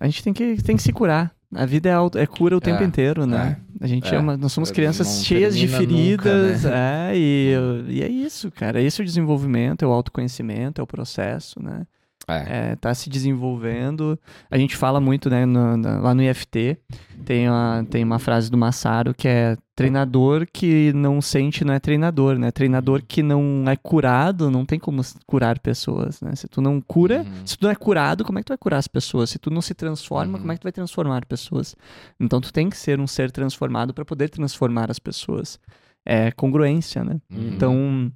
A gente tem que, tem que se curar. A vida é, auto, é cura o tempo É, inteiro, né? A gente é. é uma, nós somos crianças cheias de termina nunca, feridas, né? é, e, e é isso, cara. Esse é o desenvolvimento, é o autoconhecimento, é o processo, né? É. É, tá se desenvolvendo. A gente fala muito, né, no- na- lá no IFT, tem uma, tem uma frase do Massaro que é treinador que não sente não é treinador, né? Treinador que não é curado, não tem como curar pessoas, né? Se tu não cura, Uhum. se tu não é curado, como é que tu vai curar as pessoas? Se tu não se transforma, Uhum. como é que tu vai transformar pessoas? Então tu tem que ser um ser transformado para poder transformar as pessoas. É congruência, né? Uhum. Então,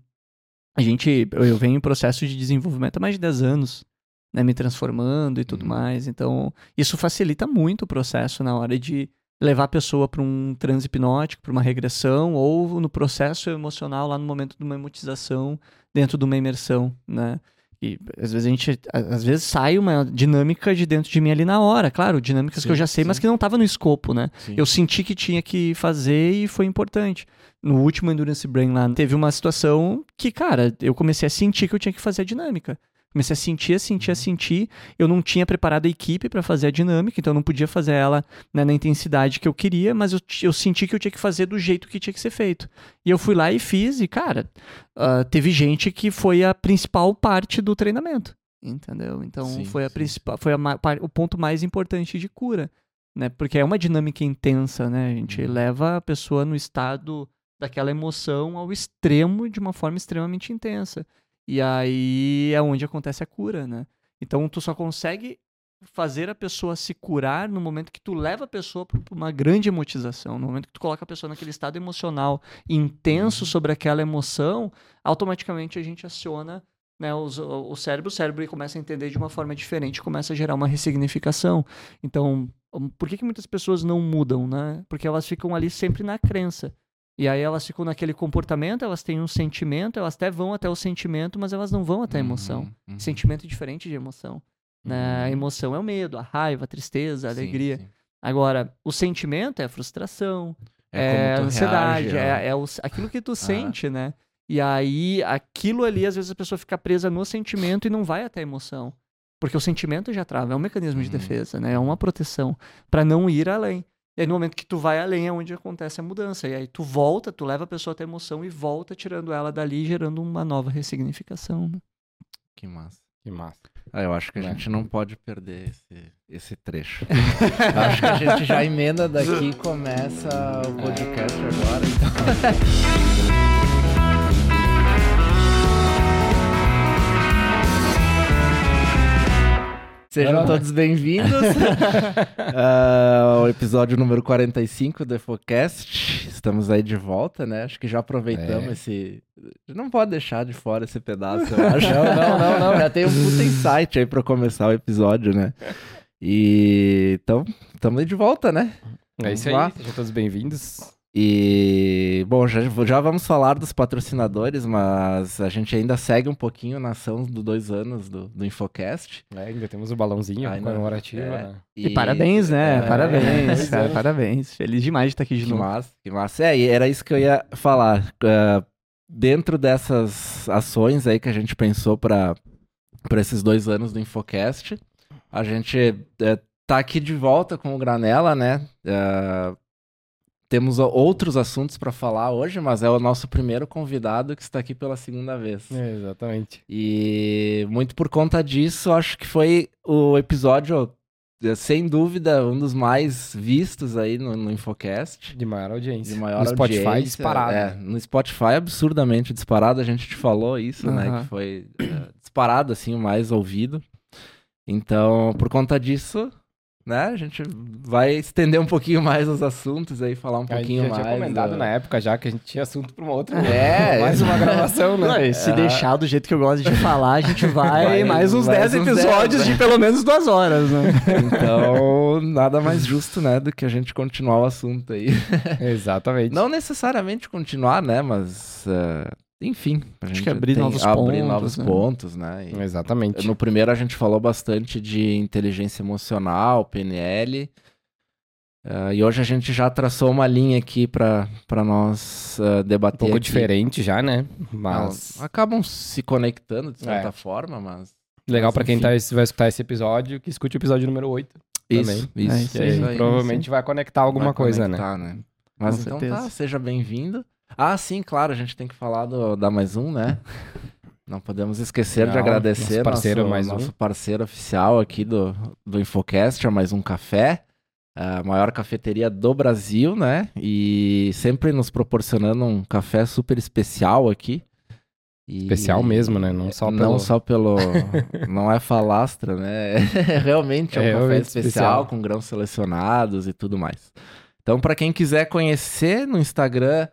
a gente, eu eu venho em processo de desenvolvimento há mais de 10 anos, né, me transformando e tudo Uhum. mais. Então, isso facilita muito o processo na hora de levar a pessoa para um transe hipnótico, para uma regressão, ou no processo emocional, lá no momento de uma emotização, dentro de uma imersão, né? E às vezes a gente, às vezes sai uma dinâmica de dentro de mim ali na hora, claro, dinâmicas que eu Sim, já sei, mas sim. que não estava no escopo, né? Sim. Eu senti que tinha que fazer e foi importante. No último Endurance Brain lá, teve uma situação que, cara, eu comecei a sentir que eu tinha que fazer a dinâmica. Comecei a sentir, a sentir, a sentir. Eu não tinha preparado a equipe para fazer a dinâmica, então eu não podia fazer ela né, na intensidade que eu queria, mas eu, eu senti que eu tinha que fazer do jeito que tinha que ser feito. E eu fui lá e fiz, e, cara, ah, teve gente que foi a principal parte do treinamento. Entendeu? Então Sim, foi a principal, foi a o ponto mais importante de cura né? Porque é uma dinâmica intensa, né? A gente Uhum. leva a pessoa no estado daquela emoção ao extremo de uma forma extremamente intensa. E aí é onde acontece a cura, né? Então tu só consegue fazer a pessoa se curar no momento que tu leva a pessoa para uma grande emotização, no momento que tu coloca a pessoa naquele estado emocional intenso sobre aquela emoção, automaticamente a gente aciona né, os- o, cérebro, o cérebro começa a entender de uma forma diferente, começa a gerar uma ressignificação. Então, por que, que muitas pessoas não mudam, né? Porque elas ficam ali sempre na crença. E aí elas ficam naquele comportamento, elas têm um sentimento, elas até vão até o sentimento, mas elas não vão até a emoção. Uhum, uhum. Sentimento é diferente de emoção. Né? A Uhum. emoção é o medo, a raiva, a tristeza, a Sim, alegria. sim. Agora, o sentimento é a frustração, É, é, a ansiedade, reage, é, é o- aquilo que tu sente, né? E aí, aquilo ali, às vezes a pessoa fica presa no sentimento e não vai até a emoção. Porque o sentimento já trava, é um mecanismo de Uhum. defesa, né? É uma proteção para não ir além. E aí, no momento que tu vai além é onde acontece a mudança. E aí tu volta, tu leva a pessoa até a emoção e volta tirando ela dali, gerando uma nova ressignificação. né? Que massa. Que massa. Ah, eu acho que a Né? gente não pode perder esse, esse trecho. Eu acho que a gente já emenda daqui e começa o podcast agora. Então. Sejam todos bem-vindos ao episódio número 45 do EfoCast. Estamos aí de volta, né? Acho que já aproveitamos É. esse. Não pode deixar de fora esse pedaço, eu acho. Não, não, não, não. Já tem um puta insight aí pra começar o episódio, né? E então, estamos aí de volta, né? É isso lá. aí, sejam todos bem-vindos. E, bom, já, já vamos falar dos patrocinadores, mas a gente ainda segue um pouquinho na ação dos dois anos do, do Infocast. É, ainda temos o balãozinho Ainda- comemorativo. é. né? E, parabéns, né? é, parabéns, cara, parabéns. Feliz demais de estar aqui de Que novo. massa, que massa. É, e era isso que eu ia falar. Ah, dentro dessas ações aí que a gente pensou para esses dois anos do Infocast, a gente eh, tá aqui de volta com o Granela, né? Ah, temos outros assuntos para falar hoje, mas é o nosso primeiro convidado que está aqui pela segunda vez. É, exatamente. E muito por conta disso, acho que foi o episódio, eh, sem dúvida, um dos mais vistos aí no, no Infocast. De maior audiência. De maior no Spotify audiência, disparado. É, no Spotify absurdamente disparado, a gente te falou isso, né? Aham. Que foi eh, disparado, assim, o mais ouvido. Então, por conta disso, né, a gente vai estender um pouquinho mais os assuntos aí, falar um A gente pouquinho já mais. tinha comentado da- na época já que a gente tinha assunto para uma outra. É, mais uma gravação, né? Não, e se É. deixar do jeito que eu gosto de falar, a gente vai, Vai- mais uns mais 10 uns episódios 10, de né? pelo menos duas horas, né? Então, nada mais justo, né, do que a gente continuar o assunto aí. Exatamente. Não necessariamente continuar, né, mas, eh, enfim. A Acho gente que abrir tem- novos abrir pontos, novos né? pontos, né. e- Exatamente. No primeiro a gente falou bastante de inteligência emocional, PNL. eh, e hoje a gente já traçou uma linha aqui para nós Um debater. pouco aqui. diferente já, né? Mas Não, acabam se conectando de certa É. forma, mas legal para quem tá, vai escutar esse episódio, que escute o episódio número 8. também. Isso, É isso. isso aí, isso provavelmente vai conectar alguma Vai coisa, né? conectar, né? Mas Com então certeza. tá, seja bem-vindo. Ah, sim, claro, a gente tem que falar do, da Mais Um, né? Não podemos esquecer de Não, agradecer nosso parceiro nosso, Mais Um. nosso parceiro oficial aqui do, do Infocast, a Mais Um Café, a maior cafeteria do Brasil, né? E sempre nos proporcionando um café super especial aqui. E- Especial mesmo, né? Não só não pelo... só pelo. não é falastra, né? É realmente é um É café especial. com grãos selecionados e tudo mais. Então, para quem quiser conhecer no Instagram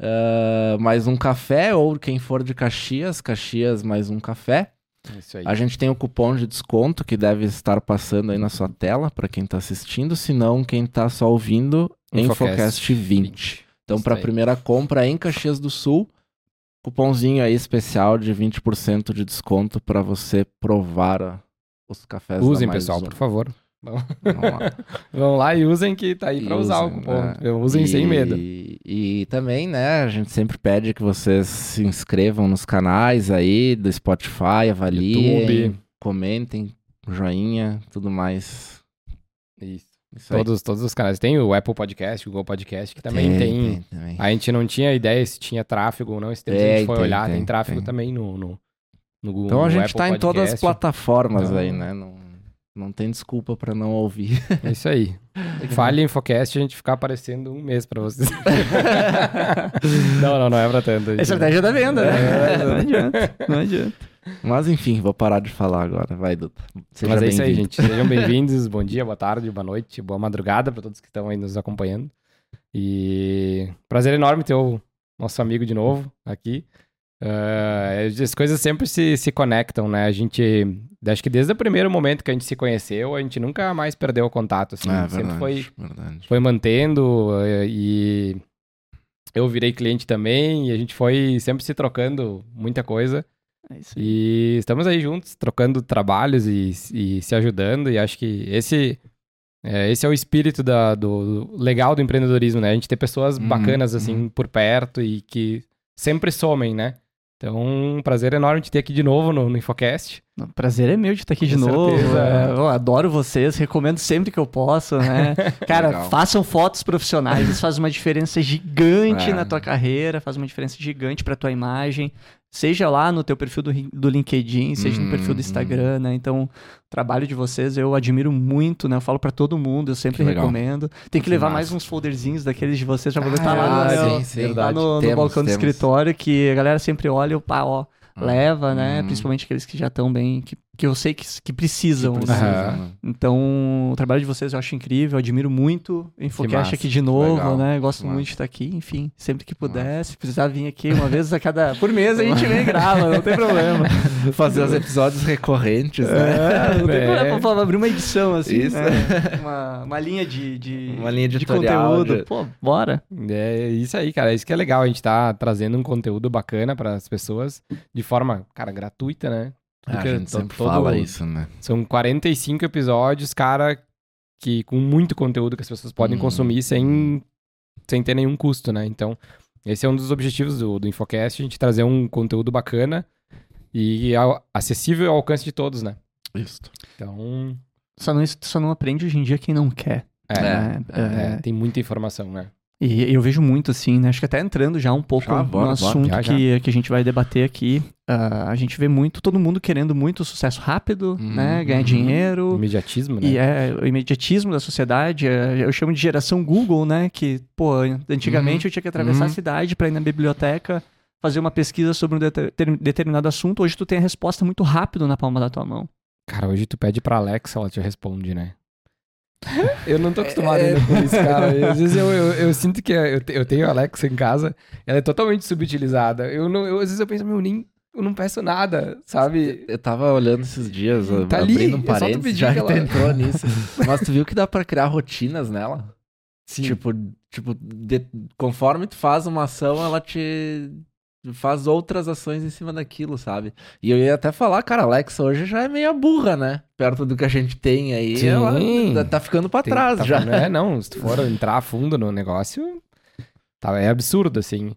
ah, mais um café, ou quem for de Caxias, Caxias mais um café, Isso aí. a gente tem o cupom de desconto que deve estar passando aí na sua tela para quem tá assistindo, se não, quem tá só ouvindo, Infocast Infocast 20. Então, para a primeira compra em Caxias do Sul, cupomzinho aí especial de 20% de desconto para você provar os cafés Usem, pessoal, Um. por favor. Vamos lá. Vão lá e usem que tá aí pra usar o Usem, cupom. né? Usem sem E- medo. E também, né, a gente sempre pede que vocês se inscrevam nos canais aí do Spotify, avaliem, YouTube. comentem, joinha, tudo mais. Isso. Isso aí. Todos, todos os canais. Tem o Apple Podcast, o Google Podcast, que também tem. também. A gente não tinha ideia se tinha tráfego ou não. Esse tempo a Tem, gente foi tem, olhar, tem, tem, tráfego tem. também no, no, no Google. Então a no gente Apple tá em todas as plataformas Então- aí, né? Não, não tem desculpa pra não ouvir. É isso aí. Fale Infocast, a gente ficar aparecendo um mês pra vocês. não, não, não é pra tanto. É estratégia da venda, né? não adianta, não adianta. Mas enfim, vou parar de falar agora. Vai, Duda. Seja Mas é isso aí, gente. Sejam bem-vindos. Bom dia, boa tarde, boa noite, boa madrugada pra todos que estão aí nos acompanhando. E prazer enorme ter o nosso amigo de novo aqui. Ah, as coisas sempre se, se conectam, né? A gente, acho que desde o primeiro momento que a gente se conheceu, a gente nunca mais perdeu o contato, assim. É, sempre verdade, foi, verdade. foi mantendo eh, e eu virei cliente também e a gente foi sempre se trocando muita coisa. É isso aí. E estamos aí juntos, trocando trabalhos e, e se ajudando. E acho que esse é, esse é o espírito da- do, do legal do empreendedorismo, né? A gente ter pessoas Uhum, bacanas, assim, uhum. por perto e que sempre somem, né? Então, um prazer enorme te ter aqui de novo no, no Infocast. O prazer é meu de estar aqui de Com novo. certeza. é, eu adoro vocês, recomendo sempre que eu posso, né? Cara, Legal. façam fotos profissionais, isso faz uma diferença gigante É. na tua carreira, faz uma diferença gigante pra tua imagem. Seja lá no teu perfil do, do LinkedIn, seja no perfil Uhum. do Instagram, né? Então, o trabalho de vocês eu admiro muito, né? Eu falo pra todo mundo, eu sempre recomendo. Tem que, Que levar massa. mais uns folderzinhs daqueles de vocês pra poder Ah, estar lá, no, meu- sim, sim. lá Verdade. no, no Temos, balcão do temos. escritório, que a galera sempre olha e pá, ó, Ah. leva, né? Hum. Principalmente aqueles que já estão bem, que, que eu sei que, que precisam, Que né? né? Então, o trabalho de vocês eu acho incrível, eu admiro muito. Infocast aqui de novo, legal, né? Gosto que muito massa. de estar aqui, enfim, sempre que puder. Se precisar vir aqui uma vez a cada. Por mês a gente vem e grava, não tem problema. Fazer os episódios recorrentes, né? É, não tem É. problema pra abrir uma edição assim, Isso. né? Uma, uma linha de, de, Uma linha de conteúdo. de- Pô, bora. É isso aí, cara. Isso que é legal. A gente tá trazendo um conteúdo bacana para as pessoas de forma, cara, gratuita, né? Ah, a gente to- sempre todo- fala isso, né? São 45 episódios, cara, que com muito conteúdo que as pessoas podem Hum, consumir sem, sem ter nenhum custo, né? Então, esse é um dos objetivos do, do Infocast, a gente trazer um conteúdo bacana e ao- acessível ao alcance de todos, né? Isso. Então, Só não, só não aprende hoje em dia quem não quer. é, né? é, é, tem muita informação, né? E eu vejo muito assim, né? Acho que até entrando já um pouco Já, no bora, bora. assunto Já, já. Que, que a gente vai debater aqui. ah, a gente vê muito, todo mundo querendo muito sucesso rápido, Uhum, né? Ganhar uhum. dinheiro. Imediatismo, né? E é o imediatismo da sociedade, é, eu chamo de geração Google, né? Que, pô, antigamente Uhum. eu tinha que atravessar a Uhum. cidade para ir na biblioteca, fazer uma pesquisa sobre um deter- ter- determinado assunto. Hoje tu tem a resposta muito rápido na palma da tua mão. Cara, hoje tu pede pra Alexa, ela te responde, né? Eu não tô acostumado É. ainda com isso, cara. Às vezes eu, eu, eu sinto que eu, te- eu tenho a Alexa em casa, ela é totalmente subutilizada. Eu não, eu, às vezes eu penso, meu, nem, eu não peço nada, sabe? Eu tava olhando esses dias, Tá ali, abrindo um é só tu parênteses, já ela- entrou nisso. Mas tu viu que dá pra criar rotinas nela? Sim. Tipo, tipo de- conforme tu faz uma ação, ela te faz outras ações em cima daquilo, sabe? E eu ia até falar, cara, a Alexa hoje já é meio burra, né? Perto do que a gente tem aí, Sim. ela tá- tá ficando pra Tem- trás tá já. É, não, se tu for entrar a fundo no negócio, tá, é absurdo, assim.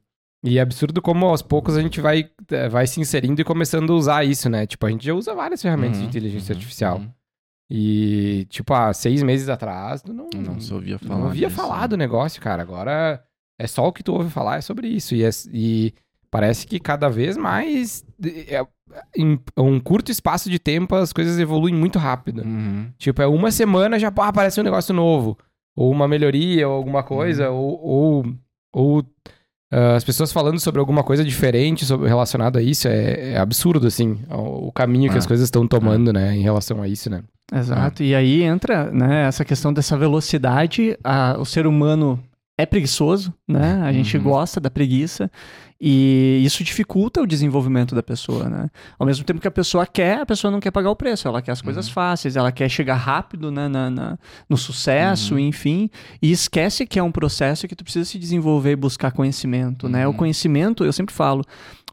E é absurdo como aos poucos a gente vai, eh, vai se inserindo e começando a usar isso, né? Tipo, a gente já usa várias ferramentas de Uhum, inteligência uhum, artificial. uhum. E, tipo, há seis meses atrás, não, Não se ouvia falar. não ouvia disso, falar né? do negócio, cara. Agora é só o que tu ouve falar é sobre isso. E, é- e parece que cada vez mais, é- em um curto espaço de tempo, as coisas evoluem muito rápido. Uhum. Tipo, é uma semana já pá, aparece um negócio novo. Ou uma melhoria, ou alguma coisa, Uhum. ou, ou, ou, ah, as pessoas falando sobre alguma coisa diferente sobre, relacionado a isso. É, é absurdo, assim, o, o caminho que É. as coisas estão tomando, né, em relação a isso, né? Exato. E aí entra, né, essa questão dessa velocidade. a- o ser humano é preguiçoso, né? A gente Uhum. gosta da preguiça. E isso dificulta o desenvolvimento da pessoa, né? Ao mesmo tempo que a pessoa quer, a pessoa não quer pagar o preço. Ela quer as coisas Uhum. fáceis, ela quer chegar rápido né, na, na- no sucesso, Uhum. enfim. E esquece que é um processo que tu precisa se desenvolver e buscar conhecimento, né? O Uhum. conhecimento, eu sempre falo,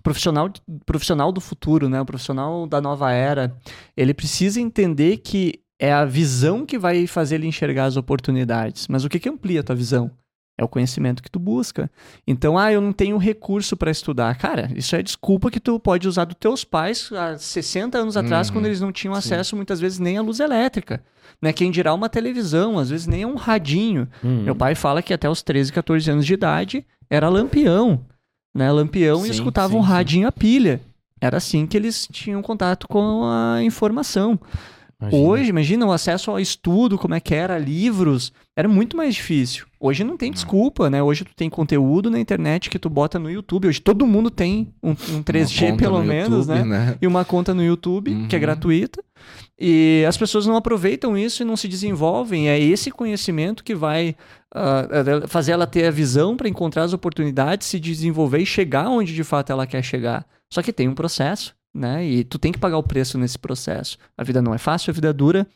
profissional, profissional do futuro, né? O profissional da nova era, ele precisa entender que é a visão que vai fazer ele enxergar as oportunidades. Mas o que, que amplia a tua visão? É o conhecimento que tu busca. Então, ah, eu não tenho recurso para estudar. Cara, isso é desculpa que tu pode usar dos teus pais há 60 anos atrás, Uhum. quando eles não tinham Sim. acesso, muitas vezes, nem à luz elétrica. Né? Quem dirá uma televisão, às vezes nem a um radinho. Hum. Meu pai fala que até os 13, 14 anos de idade era lampião. Né? Lampião e Sim, escutava sim, um sim. radinho a pilha. Era assim que eles tinham contato com a informação. Imagina. Hoje, imagina o acesso ao estudo, como é que era, livros, era muito mais difícil. Hoje não tem desculpa, né? Hoje tu tem conteúdo na internet que tu bota no YouTube. Hoje todo mundo tem um, um 3G Uma conta pelo no menos, YouTube, né? E uma conta no YouTube, que é Uhum. gratuita. E as pessoas não aproveitam isso e não se desenvolvem. É esse conhecimento que vai ah, fazer ela ter a visão para encontrar as oportunidades, se desenvolver e chegar onde de fato ela quer chegar. Só que tem um processo, né? E tu tem que pagar o preço nesse processo. A vida não é fácil, a vida é dura.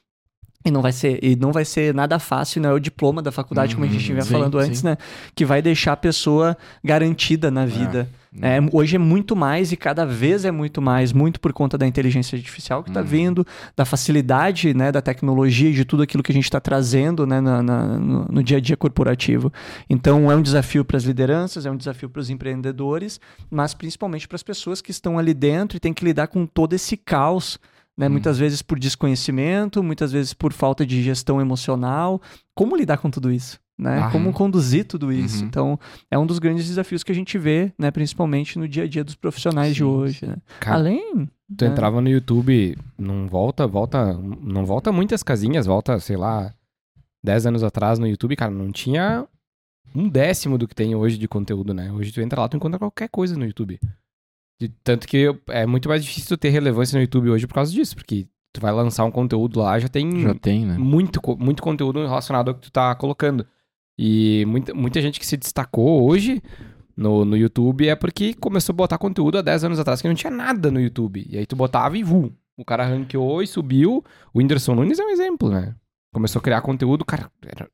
E não vai ser, e não vai ser nada fácil, não é o diploma da faculdade, como a gente Uhum, vinha sim, falando sim. antes, né? Que vai deixar a pessoa garantida na vida. É, hoje é muito mais e cada vez é muito mais, muito por conta da inteligência artificial que está Uhum. vindo, da facilidade né, da tecnologia e de tudo aquilo que a gente está trazendo né, na- na- no, no dia a dia corporativo. Então é um desafio para as lideranças, é um desafio para os empreendedores, mas principalmente para as pessoas que estão ali dentro e têm que lidar com todo esse caos. Né, Uhum. Muitas vezes por desconhecimento, muitas vezes por falta de gestão emocional. Como lidar com tudo isso? Né? Ah, Como uhum. conduzir tudo isso? Uhum. Então, é um dos grandes desafios que a gente vê, né, principalmente no dia a dia dos profissionais de Sim, hoje. né? Cara, Além. Tu né? entrava no YouTube, não volta, volta, não volta muitas casinhas, volta, sei lá, 10 anos atrás no YouTube, cara, não tinha um décimo do que tem hoje de conteúdo, né? Hoje tu entra lá, tu encontra qualquer coisa no YouTube. Tanto que é muito mais difícil tu ter relevância no YouTube hoje por causa disso, porque tu vai lançar um conteúdo lá, já tem Já tem, né? muito, muito conteúdo relacionado ao que tu tá colocando. E muita, muita gente que se destacou hoje no, no YouTube é porque começou a botar conteúdo há 10 anos atrás que não tinha nada no YouTube. E aí tu botava e vu. O cara ranqueou e subiu. O Whindersson Nunes é um exemplo, né? Começou a criar conteúdo, cara, era,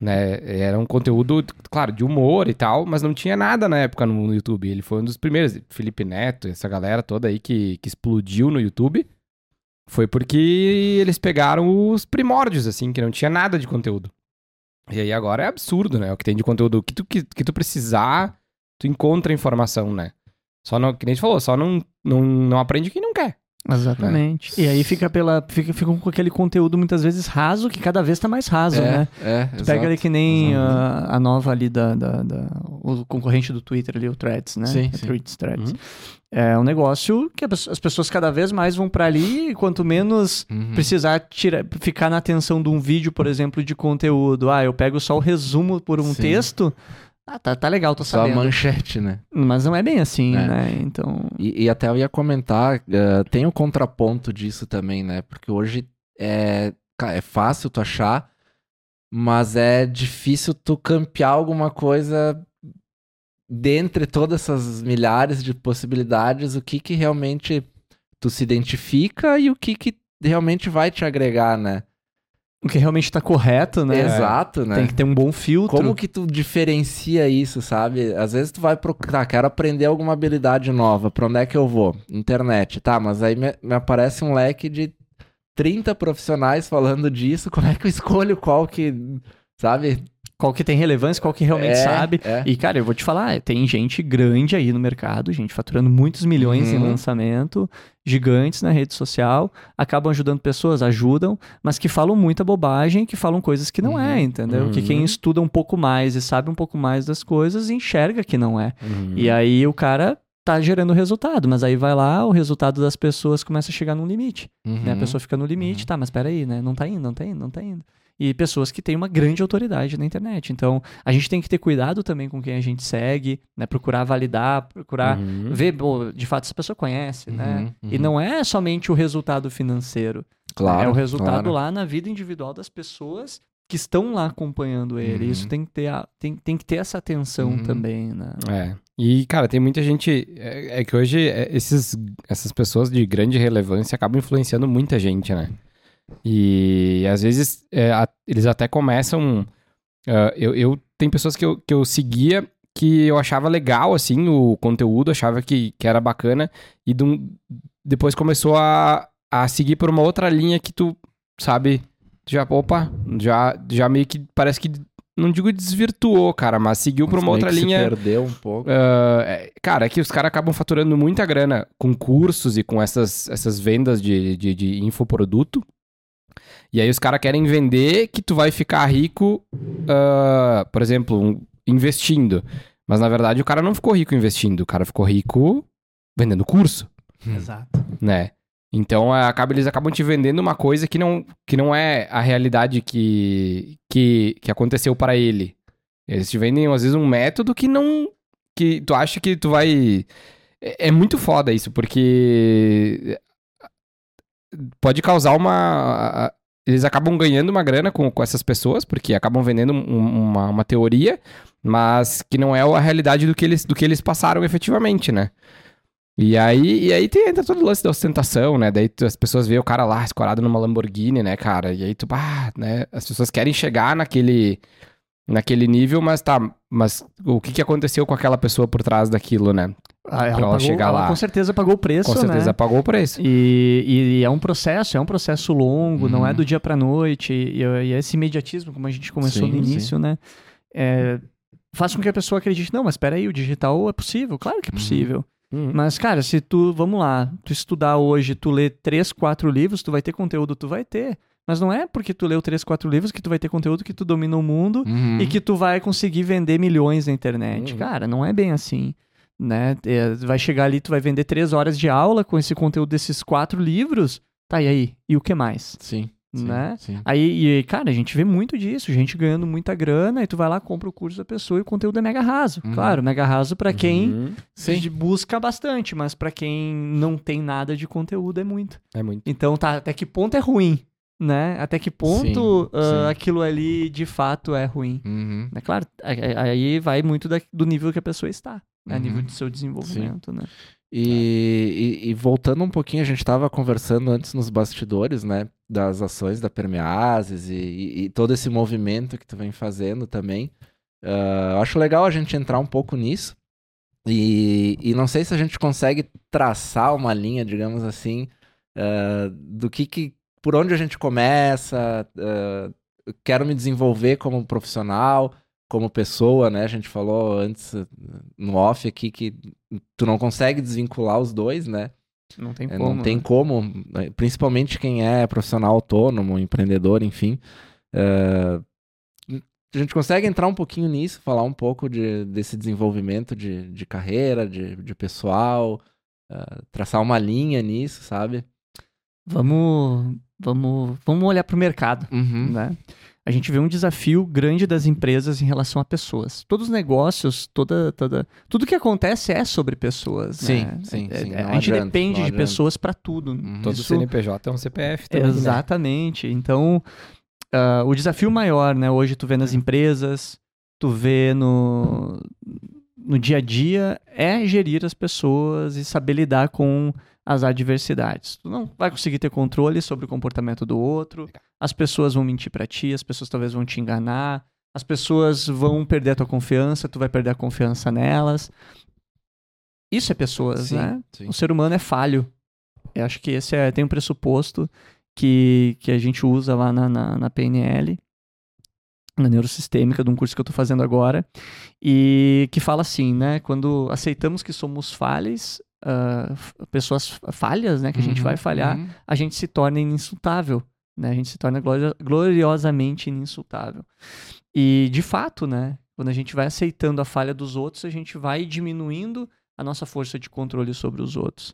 né, era um conteúdo, claro, de humor e tal, mas não tinha nada na época no YouTube. Ele foi um dos primeiros. Felipe Neto, essa galera toda aí que, que explodiu no YouTube. Foi porque eles pegaram os primórdios, assim, que não tinha nada de conteúdo. E aí agora é absurdo, né? O que tem de conteúdo. Que tu, que, que tu precisar, tu encontra informação, né? Só não, que nem a gente falou, só não, não, não aprende quem não quer. Exatamente. E aí fica pela. Fica, fica com aquele conteúdo muitas vezes raso, que cada vez tá mais raso, é, né? é, Tu pega ali exato. que nem exato. a, a nova ali da, da, da- O concorrente do Twitter ali, o Threads, né? Sim, É sim. Threads, Threads. Uhum. É um negócio que as as pessoas cada vez mais vão pra ali, e quanto menos Uhum. precisar tirar, ficar na atenção de um vídeo, por exemplo, de conteúdo. Ah, eu pego só o resumo por um Sim. texto. Ah, tá, tá legal, tô Só a sabendo. manchete, né? Mas não é bem assim, É. né? Então. E, e até eu ia comentar, eh, tem o contraponto disso também, né? Porque hoje é, é fácil tu achar, mas é difícil tu campear alguma coisa dentre todas essas milhares de possibilidades, o que que realmente tu se identifica e o que que realmente vai te agregar, né? O que realmente tá correto, né? Exato, né? Tem que ter um bom filtro. Como que tu diferencia isso, sabe? Às vezes tu vai procurar, quero aprender alguma habilidade nova, pra onde é que eu vou? Internet, tá, mas aí me, me aparece um leque de 30 profissionais falando disso, como é que eu escolho qual que sabe? Qual que tem relevância, qual que realmente É, sabe. é. E, cara, eu vou te falar, tem gente grande aí no mercado, gente faturando muitos milhões em Uhum. lançamento, gigantes na rede social, acabam ajudando pessoas, ajudam, mas que falam muita bobagem, que falam coisas que não é, Uhum. entendeu? Que quem Uhum. estuda um pouco mais e sabe um pouco mais das coisas, enxerga que não é. Uhum. E aí o cara tá gerando resultado, mas aí vai lá, o resultado das pessoas começa a chegar num limite, né? A Uhum. pessoa fica no limite, tá, mas peraí, né? Não tá indo, não tá indo, não tá indo. E pessoas que têm uma grande autoridade na internet. Então, a gente tem que ter cuidado também com quem a gente segue, né? Procurar validar, procurar Uhum. ver, pô, de fato, essa pessoa conhece, né? Uhum, E uhum. não é somente o resultado financeiro. Claro, é o resultado claro. lá na vida individual das pessoas que estão lá acompanhando ele. Uhum. Isso tem que ter, a- tem, tem que ter essa atenção Uhum. também, né? É. E, cara, tem muita gente. É, é que hoje é, esses, essas pessoas de grande relevância acabam influenciando muita gente, né? E às vezes é, a- eles até começam. ah, eu, eu tem pessoas que eu, que eu seguia que eu achava legal, assim, o conteúdo, achava que, que era bacana, e de depois começou a, a seguir por uma outra linha que tu, sabe, já, opa, já, já meio que parece que, não digo desvirtuou, cara, mas seguiu por Mas uma meio outra linha. perdeu um pouco. Ah, é, cara, é que os caras acabam faturando muita grana com cursos e com essas, essas vendas de, de, de infoproduto. E aí os caras querem vender que tu vai ficar rico, ah, por exemplo, um- investindo. Mas na verdade o cara não ficou rico investindo, o cara ficou rico vendendo curso, Exato. né? Então é, acaba, eles acabam te vendendo uma coisa que não, que não é a realidade que, que, que aconteceu para ele. Eles te vendem, às vezes, um método que não. que tu acha que tu vai. É, é muito foda isso, porque. Pode causar uma. Eles acabam ganhando uma grana com, com essas pessoas, porque acabam vendendo um- uma, uma teoria, mas que não é a realidade do que eles, do que eles passaram efetivamente, né? E aí, e aí tem, entra todo o lance da ostentação, né? Daí tu- as pessoas veem o cara lá escorado numa Lamborghini, né, cara? E aí tu, ah, né? As pessoas querem chegar naquele, naquele nível, mas tá, mas o que que aconteceu com aquela pessoa por trás daquilo, né? Ah, ela, Pra ela pagou- chegar ela lá. com certeza pagou o preço, Com certeza né? pagou o preço. E, e é um processo, é um processo longo, não Uhum. é do dia pra noite. E, e esse imediatismo, como a gente começou Sim, no sim. início, né? é, faz com que a pessoa acredite, não, mas peraí, o digital é possível. Claro que é Uhum. possível. Hum. Mas, cara, se tu, vamos lá, tu estudar hoje, tu ler três, quatro livros, tu vai ter conteúdo, tu vai ter. Mas não é porque tu leu três, quatro livros que tu vai ter conteúdo que tu domina o mundo Uhum. e que tu vai conseguir vender milhões na internet. Uhum. Cara, não é bem assim. Né? É, vai chegar ali, tu vai vender três horas de aula com esse conteúdo desses quatro livros. Tá, e aí? E o que mais? Sim, sim, Né? sim. Aí, e, cara, a gente vê muito disso, gente ganhando muita grana, e tu vai lá, compra o curso da pessoa e o conteúdo é mega raso. Uhum. Claro, mega raso pra quem Uhum. Busca bastante, mas pra quem não tem nada de conteúdo é muito. É muito. Então, tá, até que ponto é ruim, né? Até que ponto Sim, ah, sim. aquilo ali de fato é ruim. Uhum. É claro, aí vai muito da- do nível que a pessoa está, né? Uhum. nível do seu desenvolvimento, né? E, e- e voltando um pouquinho, a gente estava conversando antes nos bastidores, né? Das ações da Permeases e, e- e todo esse movimento que tu vem fazendo também. Eu acho legal a gente entrar um pouco nisso. E, e não sei se a gente consegue traçar uma linha, digamos assim, ah, do que, que. Por onde a gente começa. eu quero me desenvolver como profissional, como pessoa, né? A gente falou antes eh, no off aqui que tu não consegue desvincular os dois, né? Não tem É, como. não tem né? como, né? principalmente quem é profissional autônomo, empreendedor, enfim. É, a gente consegue entrar um pouquinho nisso, falar um pouco de, desse desenvolvimento de, de carreira, de, de pessoal, é, traçar uma linha nisso, sabe? Vamos, vamos, vamos olhar para o mercado, Uhum. né? A gente vê um desafio grande das empresas em relação a pessoas. Todos os negócios, toda, toda, tudo que acontece é sobre pessoas. Sim, né? sim, É- sim, é- não a gente adianta, depende não de pessoas para tudo. Uhum. Todo Isso- CNPJ é um CPF também, né? Exatamente. Então, ah, o desafio maior, né? Hoje tu vê nas empresas, tu vê no, no dia a dia, é gerir as pessoas e saber lidar com as adversidades. Tu não vai conseguir ter controle sobre o comportamento do outro, as pessoas vão mentir pra ti, as pessoas talvez vão te enganar, as pessoas vão perder a tua confiança, tu vai perder a confiança nelas. Isso é pessoas, Sim, né? sim. O ser humano é falho. Eu acho que esse é, tem um pressuposto que, que a gente usa lá na, na, na PNL. na neurosistêmica, de um curso que eu estou fazendo agora, e que fala assim, né? Quando aceitamos que somos falhas, uh, pessoas falhas, né? Que a gente Uhum, vai falhar, uhum. a gente se torna ininsultável, né? A gente se torna glori- gloriosamente ininsultável. E, de fato, né? Quando a gente vai aceitando a falha dos outros, a gente vai diminuindo a nossa força de controle sobre os outros.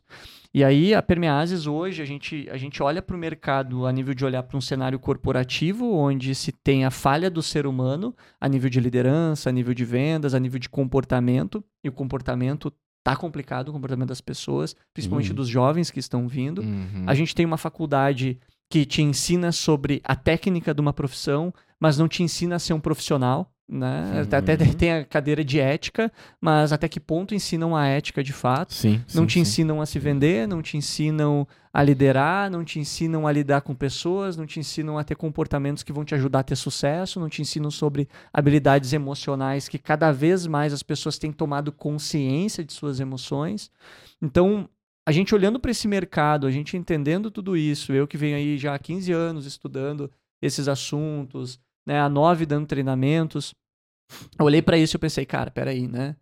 E aí, a Permeases hoje, a gente, a gente olha para o mercado a nível de olhar para um cenário corporativo, onde se tem a falha do ser humano a nível de liderança, a nível de vendas, a nível de comportamento, e o comportamento tá complicado, o comportamento das pessoas, principalmente Uhum. dos jovens que estão vindo. Uhum. A gente tem uma faculdade que te ensina sobre a técnica de uma profissão, mas não te ensina a ser um profissional. Né? Até, até Uhum. tem a cadeira de ética, mas até que ponto ensinam a ética de fato? Sim, não sim, te sim. ensinam a se vender, não te ensinam a liderar, não te ensinam a lidar com pessoas, não te ensinam a ter comportamentos que vão te ajudar a ter sucesso, não te ensinam sobre habilidades emocionais que cada vez mais as pessoas têm tomado consciência de suas emoções. Então, a gente olhando para esse mercado, a gente entendendo tudo isso, eu que venho aí já há 15 anos estudando esses assuntos, né, há nove dando treinamentos, eu olhei para isso e eu pensei, cara, peraí, né?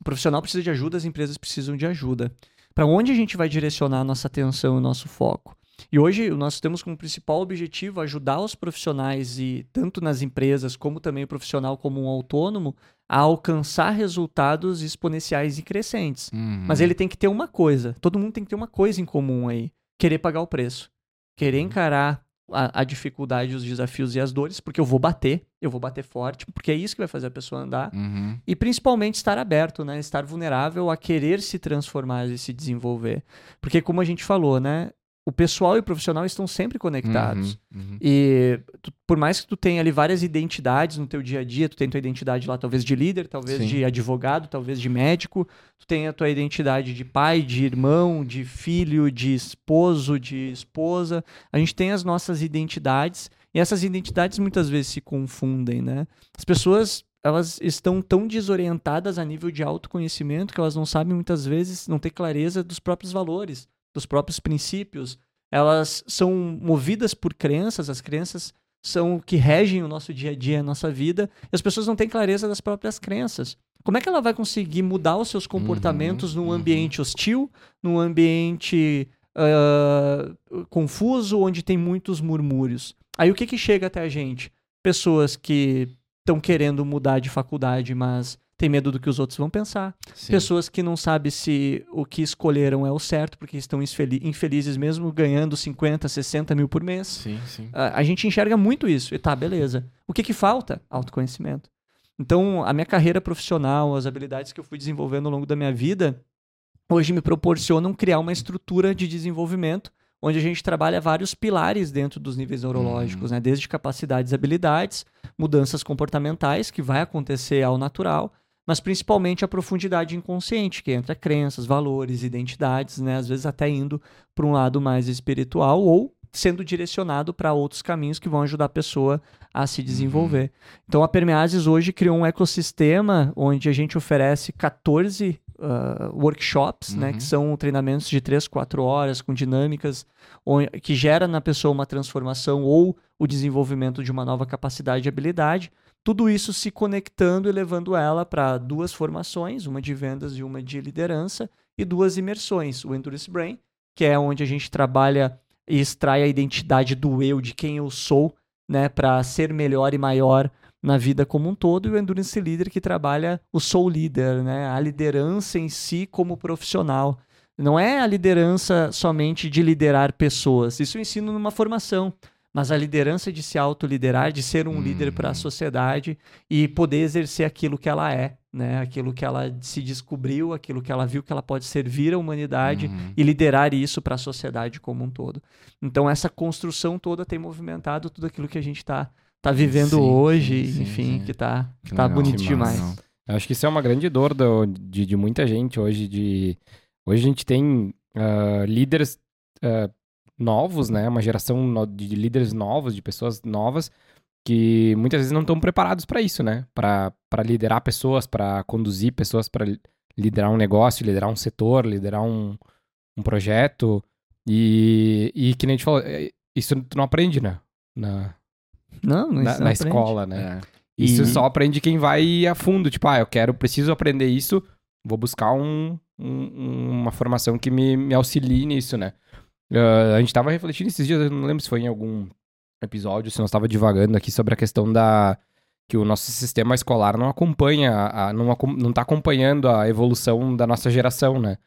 O profissional precisa de ajuda, as empresas precisam de ajuda. Para onde a gente vai direcionar a nossa atenção e o nosso foco? E hoje nós temos como principal objetivo ajudar os profissionais e tanto nas empresas como também o profissional como um autônomo a alcançar resultados exponenciais e crescentes. Uhum. Mas ele tem que ter uma coisa. Todo mundo tem que ter uma coisa em comum aí: querer pagar o preço, querer encarar a, a dificuldade, os desafios e as dores, porque eu vou bater, eu vou bater forte, porque é isso que vai fazer a pessoa andar. Uhum. E principalmente estar aberto, né? Estar vulnerável a querer se transformar e se desenvolver. Porque como a gente falou, né? O pessoal e o profissional estão sempre conectados. Uhum. Uhum. E tu- por mais que tu tenha ali várias identidades no teu dia a dia, tu tem tua identidade lá talvez de líder, talvez Sim. de advogado, talvez de médico, tu tem a tua identidade de pai, de irmão, de filho, de esposo, de esposa. A gente tem as nossas identidades e essas identidades muitas vezes se confundem, né? As pessoas elas estão tão desorientadas a nível de autoconhecimento que elas não sabem muitas vezes, não ter clareza dos próprios valores, dos próprios princípios. Elas são movidas por crenças, as crenças são o que regem o nosso dia a dia, a nossa vida, e as pessoas não têm clareza das próprias crenças. Como é que ela vai conseguir mudar os seus comportamentos num uhum. ambiente hostil, num ambiente ah, confuso, onde tem muitos murmúrios? Aí o que, que chega até a gente? Pessoas que estão querendo mudar de faculdade, mas tem medo do que os outros vão pensar. Sim. Pessoas que não sabem se o que escolheram é o certo, porque estão infeli- infelizes mesmo ganhando 50, 60 mil por mês. Sim, sim. A, a gente enxerga muito isso. E tá, beleza. O que que falta? Autoconhecimento. Então, a minha carreira profissional, as habilidades que eu fui desenvolvendo ao longo da minha vida, hoje me proporcionam criar uma estrutura de desenvolvimento onde a gente trabalha vários pilares dentro dos níveis neurológicos, né? Desde capacidades e habilidades, mudanças comportamentais, que vai acontecer ao natural, mas principalmente a profundidade inconsciente, que entra crenças, valores, identidades, né? Às vezes até indo para um lado mais espiritual ou sendo direcionado para outros caminhos que vão ajudar a pessoa a se desenvolver. Então a Permeases hoje criou um ecossistema onde a gente oferece 14 ah, workshops, né, Uhum. que são treinamentos de 3, 4 horas com dinâmicas que gera na pessoa uma transformação ou o desenvolvimento de uma nova capacidade e habilidade. Tudo isso se conectando e levando ela para duas formações, uma de vendas e uma de liderança, e duas imersões, o Endurance Brain, que é onde a gente trabalha e extrai a identidade do eu, de quem eu sou, né, para ser melhor e maior na vida como um todo, e o Endurance Leader que trabalha o soul leader, né, a liderança em si como profissional. Não é a liderança somente de liderar pessoas, isso eu ensino numa formação, mas a liderança de se autoliderar, de ser um líder para a sociedade e poder exercer aquilo que ela é, né, aquilo que ela se descobriu, aquilo que ela viu que ela pode servir à humanidade Uhum. e liderar isso para a sociedade como um todo. Então essa construção toda tem movimentado tudo aquilo que a gente está tá vivendo Sim, hoje, sim, enfim, sim. que tá, que tá bonito que demais. Acho que isso é uma grande dor do- de, de muita gente hoje. De, hoje a gente tem ah, líderes ah, novos, né? Uma geração de líderes novos, de pessoas novas, que muitas vezes não estão preparados para isso, né? Para liderar pessoas, para conduzir pessoas, para liderar um negócio, liderar um setor, liderar um, um projeto. E, e que nem a gente falou, é, isso tu não aprende, né? Na, Não, não na, não na escola, né? É. Isso E- só aprende quem vai a fundo. Tipo, ah, eu quero, preciso aprender isso, vou buscar um, um- uma formação que me, me auxilie nisso, né? Ah, a gente tava refletindo esses dias, eu não lembro se foi em algum episódio, se nós tava divagando aqui sobre a questão da que o nosso sistema escolar não acompanha, a, não, não tá acompanhando a evolução da nossa geração, né?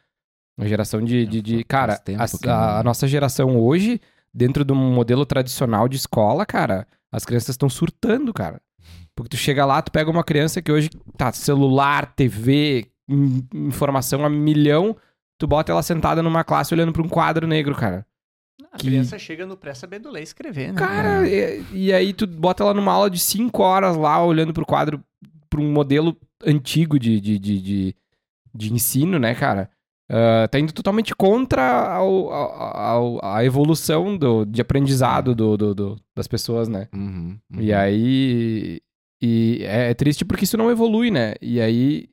A geração de, de, de- Faz cara, a, a- a nossa geração hoje, dentro de um modelo tradicional de escola, cara, as crianças estão surtando, cara. Porque tu chega lá, tu pega uma criança que hoje tá celular, TV, in- informação a milhão, tu bota ela sentada numa classe olhando pra um quadro negro, cara. A que- criança chega no pré-saber ler e escrever, né? Cara, e, e aí tu bota ela numa aula de 5 horas lá, olhando pro quadro, pra um modelo antigo de, de, de, de, de ensino, né, cara? Ah, tá indo totalmente contra ao- ao- ao- a evolução do, de aprendizado do, do- do- das pessoas, né? Uhum, uhum. E aí. E é, é triste porque isso não evolui, né? E aí.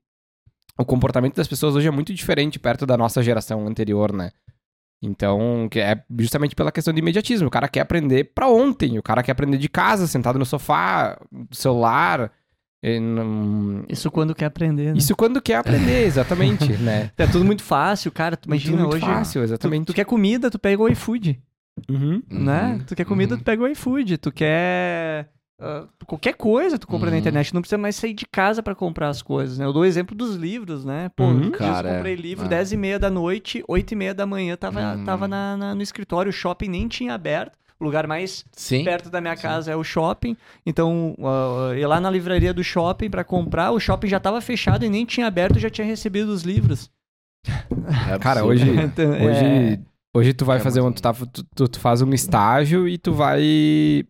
O comportamento das pessoas hoje é muito diferente perto da nossa geração anterior, né? Então, que é justamente pela questão de imediatismo. O cara quer aprender pra ontem. O cara quer aprender de casa, sentado no sofá, celular. e não- Isso quando quer aprender, né? Isso quando quer aprender, exatamente, né? É tudo muito fácil, cara. Tu imagina Tudo muito hoje. fácil, Tu, exatamente. tu quer comida, tu pega o iFood, Uhum. né? Uhum, Tu quer comida, uhum. tu pega o iFood. Tu quer. Ah, qualquer coisa tu compra na Uhum. internet, não precisa mais sair de casa pra comprar as coisas, né? Eu dou o exemplo dos livros, né? Pô, Uhum. Cara, eu é. comprei livro Ah. 10 e meia da noite, 8 e meia da manhã tava, Hum. tava na, na- no escritório, o shopping nem tinha aberto. O lugar mais Sim. perto da minha Sim. casa é o shopping. Então, uh, ir lá na livraria do shopping pra comprar, o shopping já tava fechado e nem tinha aberto, já tinha recebido os livros. É Cara, hoje-? Então, é- Hoje, hoje tu vai É fazer um, tu, tá- tu- tu- tu faz um estágio e tu vai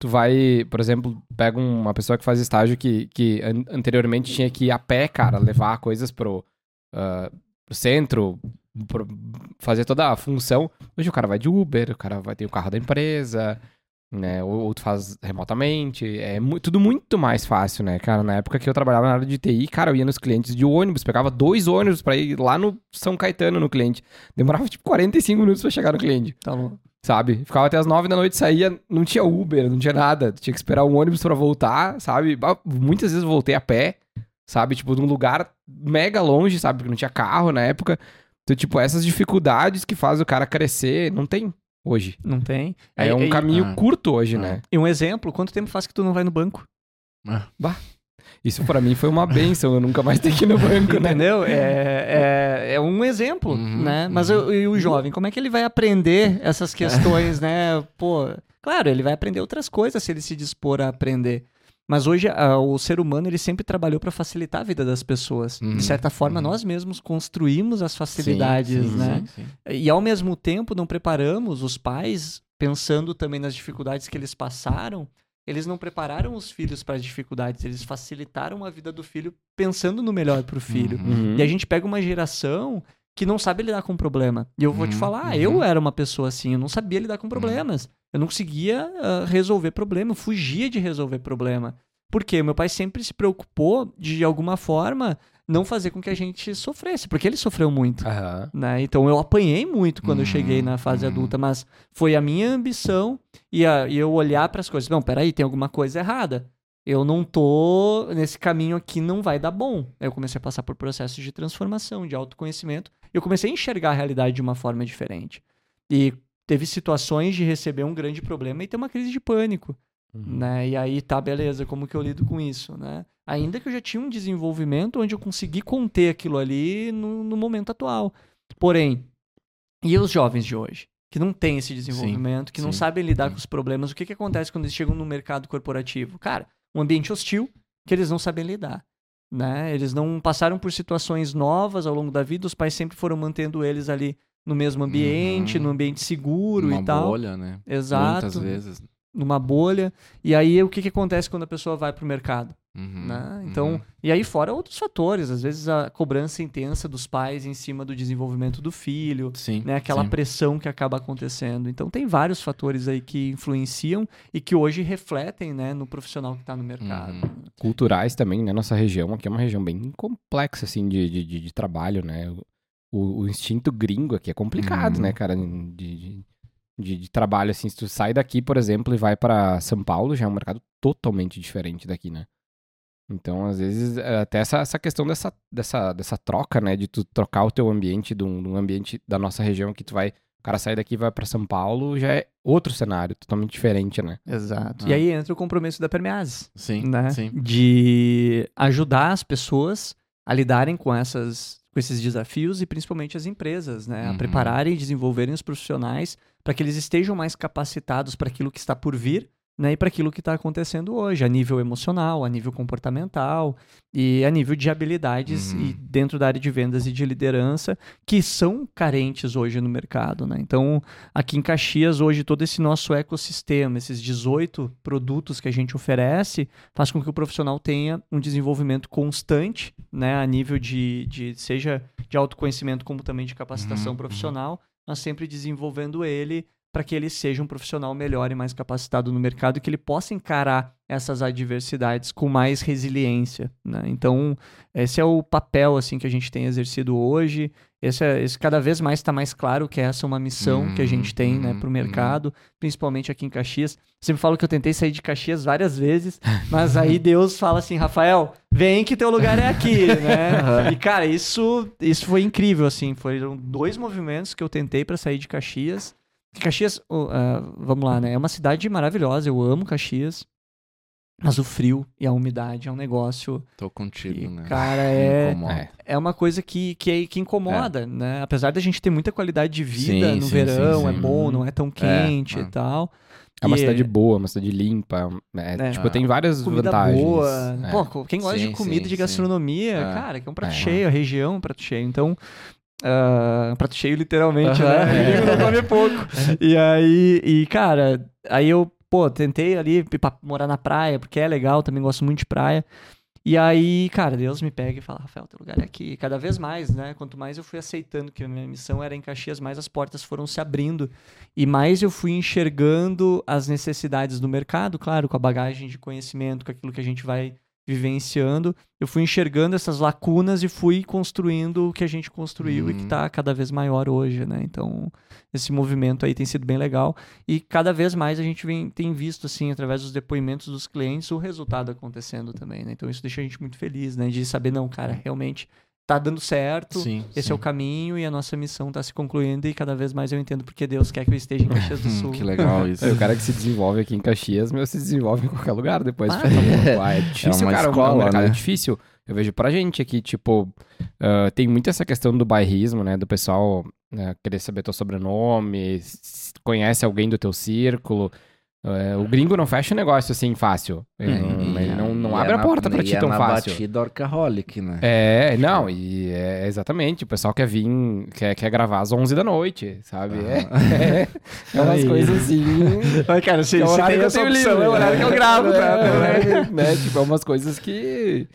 tu vai, por exemplo, pega uma pessoa que faz estágio que, que an- anteriormente tinha que ir a pé, cara, levar coisas pro, ah, pro centro, pro- fazer toda a função. Hoje o cara vai de Uber, o cara vai ter o carro da empresa, né? Ou, ou tu faz remotamente. É mu- tudo muito mais fácil, né, cara? Na época que eu trabalhava na área de TI, cara, eu ia nos clientes de ônibus, pegava dois ônibus pra ir lá no São Caetano no cliente. Demorava tipo 45 minutos pra chegar no cliente, Tá louco. Sabe? Ficava até as 9 da noite, saía, não tinha Uber, não tinha nada. Tinha que esperar o ônibus pra voltar, sabe? Bah, Muitas vezes eu voltei a pé, sabe? Tipo, de um lugar mega longe, sabe? Porque não tinha carro na época. Então, tipo, essas dificuldades que faz o cara crescer, não tem hoje. Não tem. É, um e- caminho ah. curto hoje, Ah. né? E um exemplo, quanto tempo faz que tu não vai no banco? Isso pra mim foi uma benção, eu nunca mais ter que ir no banco, né? Entendeu? É, é, é um exemplo, Uhum, né? Mas uhum. o, e o jovem, como é que ele vai aprender essas questões, né? Pô, claro, ele vai aprender outras coisas se ele se dispor a aprender. Mas hoje a- o ser humano ele sempre trabalhou para facilitar a vida das pessoas. Uhum, De certa forma, uhum. nós mesmos construímos as facilidades, Sim, sim, né? sim, sim. E ao mesmo tempo não preparamos os pais, pensando também nas dificuldades que eles passaram, eles não prepararam os filhos para as dificuldades, eles facilitaram a vida do filho pensando no melhor para o filho. Uhum. E a gente pega uma geração que não sabe lidar com problema. E eu vou te Uhum, falar, uhum. eu era uma pessoa assim, eu não sabia lidar com problemas. Eu não conseguia ah, resolver problema, eu fugia de resolver problema. Por quê? Meu pai sempre se preocupou de alguma forma não fazer com que a gente sofresse, porque ele sofreu muito. Aham. né? Então eu apanhei muito quando eu Uhum, cheguei na fase uhum. adulta, mas foi a minha ambição e, a- e eu olhar para as coisas. Não, peraí, tem alguma coisa errada. Eu não tô nesse caminho aqui, não vai dar bom. Aí eu comecei a passar por processos de transformação, de autoconhecimento. E eu comecei a enxergar a realidade de uma forma diferente. E teve situações de receber um grande problema e ter uma crise de pânico Uhum. né? E aí, tá, beleza, como que eu lido com isso, né? Ainda que eu já tinha um desenvolvimento onde eu consegui conter aquilo ali no, no momento atual. Porém, e os jovens de hoje? Que não têm esse desenvolvimento, que não sim, sabem lidar sim. com os problemas. O que, que acontece quando eles chegam no mercado corporativo? Cara, um ambiente hostil que eles não sabem lidar. Né? Eles não passaram por situações novas ao longo da vida, os pais sempre foram mantendo eles ali no mesmo ambiente, Uhum. no ambiente seguro Uma e tal. bolha, né? Exato. Muitas vezes. Numa bolha. E aí, o que, que acontece quando a pessoa vai pro mercado? Uhum, né? Então, uhum. e aí fora outros fatores, às vezes a cobrança intensa dos pais em cima do desenvolvimento do filho, Sim. né? Aquela sim. pressão que acaba acontecendo. Então tem vários fatores aí que influenciam e que hoje refletem, né, no profissional que está no mercado. Uhum. culturais também, né? Nossa região aqui é uma região bem complexa, assim, de, de, de, de trabalho, né? O, o instinto gringo aqui é complicado, Uhum. né, cara? De, de, de, de trabalho, assim, se tu sai daqui, por exemplo, e vai para São Paulo, já é um mercado totalmente diferente daqui, né? Então, às vezes, é, até essa, essa questão dessa, dessa, dessa troca, né? De tu trocar o teu ambiente de um, de um ambiente da nossa região que tu vai. O cara sai daqui e vai para São Paulo, já é outro cenário, totalmente diferente, né? Exato. Ah. E aí entra o compromisso da Permease, Sim, né? sim. De ajudar as pessoas a lidarem com essas com esses desafios e principalmente as empresas, né, a Uhum. prepararem e desenvolverem os profissionais para que eles estejam mais capacitados para aquilo que está por vir, né, e para aquilo que está acontecendo hoje, a nível emocional, a nível comportamental e a nível de habilidades Uhum. e dentro da área de vendas e de liderança que são carentes hoje no mercado, né? Então, aqui em Caxias hoje todo esse nosso ecossistema, esses 18 produtos que a gente oferece, faz com que o profissional tenha um desenvolvimento constante, né, a nível de, de seja de autoconhecimento como também de capacitação Uhum, profissional, mas sempre desenvolvendo ele para que ele seja um profissional melhor e mais capacitado no mercado e que ele possa encarar essas adversidades com mais resiliência, né? Então, esse é o papel assim que a gente tem exercido hoje. Esse, é, esse cada vez mais está mais claro que essa é uma missão que a gente tem, né, Uhum, para o uhum. mercado, principalmente aqui em Caxias. Sempre falo que eu tentei sair de Caxias várias vezes, mas aí Deus fala assim, Rafael, vem que teu lugar é aqui, né? E cara, isso isso foi incrível assim, foram dois movimentos que eu tentei para sair de Caxias. Caxias, ah, vamos lá, né? É uma cidade maravilhosa, eu amo Caxias. Mas o frio e a umidade é um negócio Tô contigo, que, né? cara, é, Incomoda. É. é uma coisa que, que, que incomoda, né? Apesar da gente ter muita qualidade de vida Sim, no sim, verão, sim, é bom, não é tão quente é. e tal. É uma E cidade boa, uma cidade limpa. é, É. Tipo, tem várias comida vantagens. boa. É. Pô, quem gosta Sim, de comida sim, de gastronomia, É. cara, que é um prato É. cheio, a região é um prato cheio. Então, um prato cheio literalmente, Aham. né? Não come pouco. E aí, e cara, aí eu, pô, tentei ali pra morar na praia, porque é legal, também gosto muito de praia. E aí, cara, Deus me pega e fala, Rafael, teu lugar é aqui. E cada vez mais, né? Quanto mais eu fui aceitando que a minha missão era em Caxias, mais as portas foram se abrindo. E mais eu fui enxergando as necessidades do mercado, claro, com a bagagem de conhecimento, com aquilo que a gente vai vivenciando. Eu fui enxergando essas lacunas e fui construindo o que a gente construiu e que Uhum. está cada vez maior hoje, né? Então, esse movimento aí tem sido bem legal. E cada vez mais a gente vem, tem visto, assim, através dos depoimentos dos clientes, o resultado acontecendo também, né? Então, isso deixa a gente muito feliz, né? De saber, não, cara, realmente tá dando certo. Sim, Esse sim. é o caminho e a nossa missão está se concluindo e cada vez mais eu entendo porque Deus quer que eu esteja em Caxias do Hum, Sul. que legal isso. É, o cara que se desenvolve aqui em Caxias, meu, se desenvolve em qualquer lugar depois. Ah, ah, é difícil, uma cara. o- escola, o mercado né? é difícil. Eu vejo pra gente aqui, tipo, ah, tem muito essa questão do bairrismo, né? Do pessoal né, querer saber teu sobrenome, conhece alguém do teu círculo. É, o gringo não fecha negócio assim fácil. Ele não, não, E abre é a na- porta pra e ti é tão na fácil. batida orcaholic, né? É, não, e é exatamente, o pessoal quer vir, quer, quer gravar às 11 da noite, sabe? É, é, é umas coisas assim. Mas, cara, se, é se tem essa opção, é o horário que eu né? gravo, tá? É, né? Tipo, é umas coisas que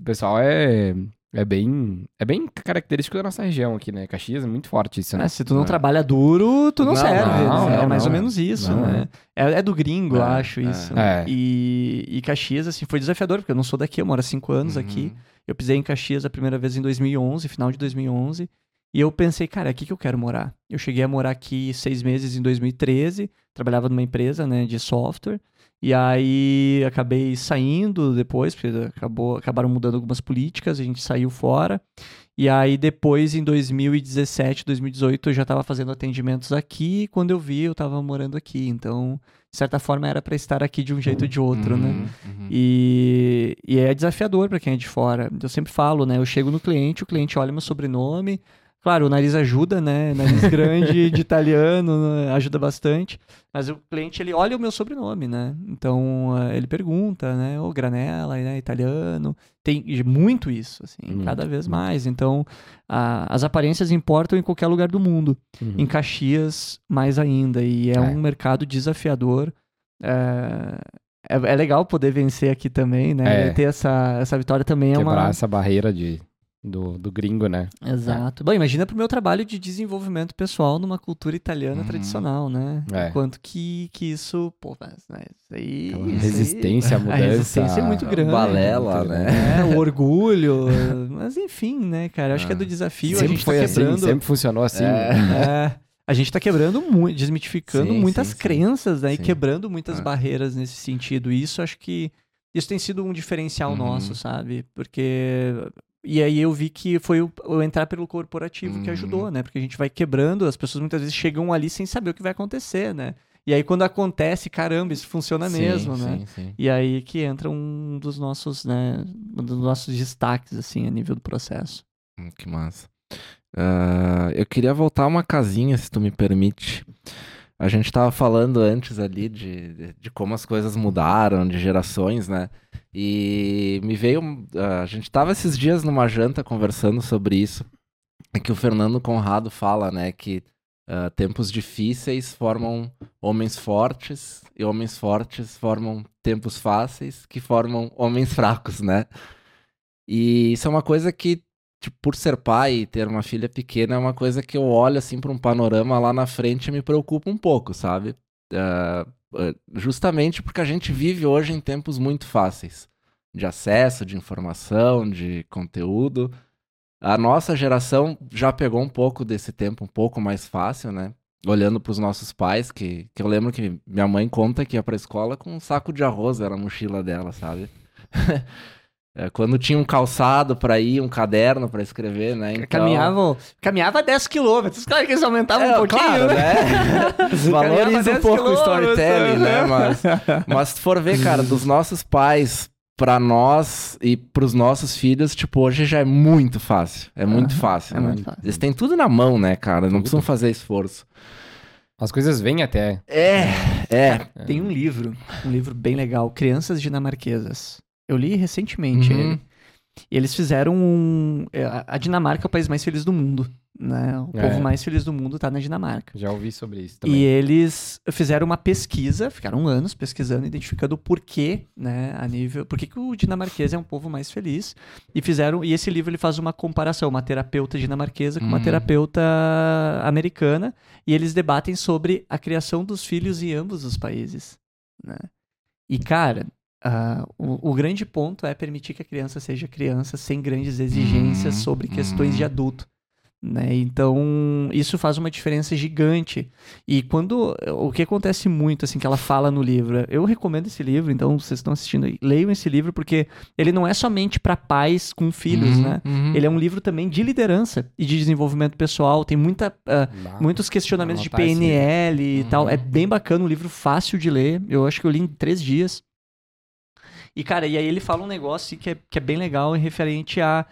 o pessoal é, é bem é bem característico da nossa região aqui, né? Caxias é muito forte isso, né? É, se tu não É. trabalha duro, tu não, Não, serve. não, né? é não, mais ou menos isso, né? É, é do gringo, eu É, acho, é. isso. né? É. E, e Caxias, assim, foi desafiador, porque eu não sou daqui, eu moro há cinco anos aqui. Uhum. Eu pisei em Caxias a primeira vez em 2011, final de 2011. E eu pensei, cara, é aqui que eu quero morar. Eu cheguei a morar aqui seis meses em 2013, trabalhava numa empresa né, de software. E aí acabei saindo depois, porque acabou, acabaram mudando algumas políticas, a gente saiu fora. E aí depois, em 2017, 2018, eu já estava fazendo atendimentos aqui. E quando eu vi, eu estava morando aqui. Então, de certa forma, era para estar aqui de um jeito ou de outro, né? Uhum, uhum. E, e é desafiador para quem é de fora. Eu sempre falo, né? Eu chego no cliente, o cliente olha meu sobrenome. Claro, o nariz ajuda, né? Nariz grande de italiano né, ajuda bastante. Mas o cliente, ele olha o meu sobrenome, né? Então, eh, ele pergunta, né? Ô, Granella, né? Italiano. Tem muito isso, assim, Muito, cada vez muito. mais. Então, a- as aparências importam em qualquer lugar do mundo Uhum. em Caxias mais ainda. E é, É. um mercado desafiador. É, é, é legal poder vencer aqui também, né? É. Ter essa, essa vitória também é Quebrar uma. essa barreira de, do, do gringo, né? Exato. Bom, imagina pro meu trabalho de desenvolvimento pessoal numa cultura italiana Uhum. tradicional, né? É. Quanto que, que isso, pô, mas, né, isso aí. Aquela isso aí- resistência à A mudança. resistência é muito grande. Balela, né? É, o orgulho. mas enfim, né, cara? Eu acho que é do desafio. a Sempre gente foi tá assim, quebrando. sempre funcionou assim. É. É, a gente tá quebrando muito, desmitificando Sim, muitas sim, crenças, né? E Sim. quebrando muitas É. barreiras nesse sentido. E isso acho que isso tem sido um diferencial Uhum. nosso, sabe? Porque e aí eu vi que foi o, o entrar pelo corporativo que Uhum. ajudou, né? Porque a gente vai quebrando, as pessoas muitas vezes chegam ali sem saber o que vai acontecer, né? E aí quando acontece, caramba, isso funciona Sim, mesmo, né? Sim, sim. E aí que entra um dos nossos, né, um dos nossos destaques assim a nível do processo. Hum, Que massa. Ah, eu queria voltar uma casinha, se tu me permite. A gente tava falando antes ali de, de, como as coisas mudaram, de gerações, né? E me veio. ah, a gente tava esses dias numa janta conversando sobre isso. É que o Fernando Conrado fala, né? Que ah, tempos difíceis formam homens fortes, e homens fortes formam tempos fáceis, que formam homens fracos, né? E isso é uma coisa que tipo, por ser pai e ter uma filha pequena, é uma coisa que eu olho assim para um panorama lá na frente e me preocupa um pouco, sabe? Ah, justamente porque a gente vive hoje em tempos muito fáceis de acesso, de informação, de conteúdo. A nossa geração já pegou um pouco desse tempo um pouco mais fácil, né? Olhando para os nossos pais, que, que eu lembro que minha mãe conta que ia para a escola com um saco de arroz, era a mochila dela, sabe? É, quando tinha um calçado para ir, um caderno para escrever, né? Então... Caminhavam, caminhava 10 quilômetros. Claro que eles aumentavam É, um pouquinho, claro, né? né? Valoriza um 10 pouco o storytelling, né? né? Mas, mas se tu for ver, cara, dos nossos pais pra nós e pros nossos filhos, tipo, hoje já é muito fácil. É muito fácil, é né? muito fácil. Eles têm tudo na mão, né, cara? Não Tudo. precisam fazer esforço. As coisas vêm até. É, é. Tem um livro, um livro bem legal, Crianças Dinamarquesas. Eu li recentemente Uhum. ele. E eles fizeram um. é, a- Dinamarca é o país mais feliz do mundo. Né? O É. povo mais feliz do mundo tá na Dinamarca. Já ouvi sobre isso E também. eles fizeram uma pesquisa, ficaram anos pesquisando, identificando o porquê, né, a nível, por que que o dinamarquês é um povo mais feliz. E fizeram, e esse livro ele faz uma comparação, uma terapeuta dinamarquesa com uma Uhum. terapeuta americana, e eles debatem sobre a criação dos filhos em ambos os países, né? E cara, ah, o, o grande ponto é permitir que a criança seja criança sem grandes exigências Uhum, sobre questões de uhum. adulto. Né? Então, isso faz uma diferença gigante. E quando. O que acontece muito, assim, que ela fala no livro. Eu recomendo esse livro, então vocês estão assistindo aí, leiam esse livro, porque ele não é somente para pais com filhos, Uhum, né? uhum. Ele é um livro também de liderança e de desenvolvimento pessoal. Tem muita, Bah, muitos questionamentos de livro. PNL e Uhum. tal. É bem bacana, um livro fácil de ler. Eu acho que eu li em três dias. E, cara, e aí ele fala um negócio que, é, que é bem legal em referente a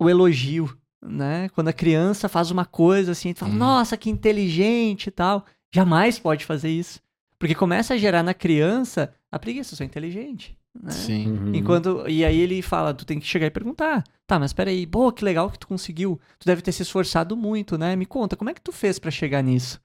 o elogio, né? Quando a criança faz uma coisa assim, tu fala, Uhum. nossa, que inteligente e tal. Jamais pode fazer isso. Porque começa a gerar na criança a preguiça, eu sou inteligente. Né? Sim. Uhum. Enquanto, e aí ele fala, tu tem que chegar e perguntar. Tá, mas peraí, pô, que legal que tu conseguiu. Tu deve ter se esforçado muito, né? Me conta, como é que tu fez pra chegar nisso?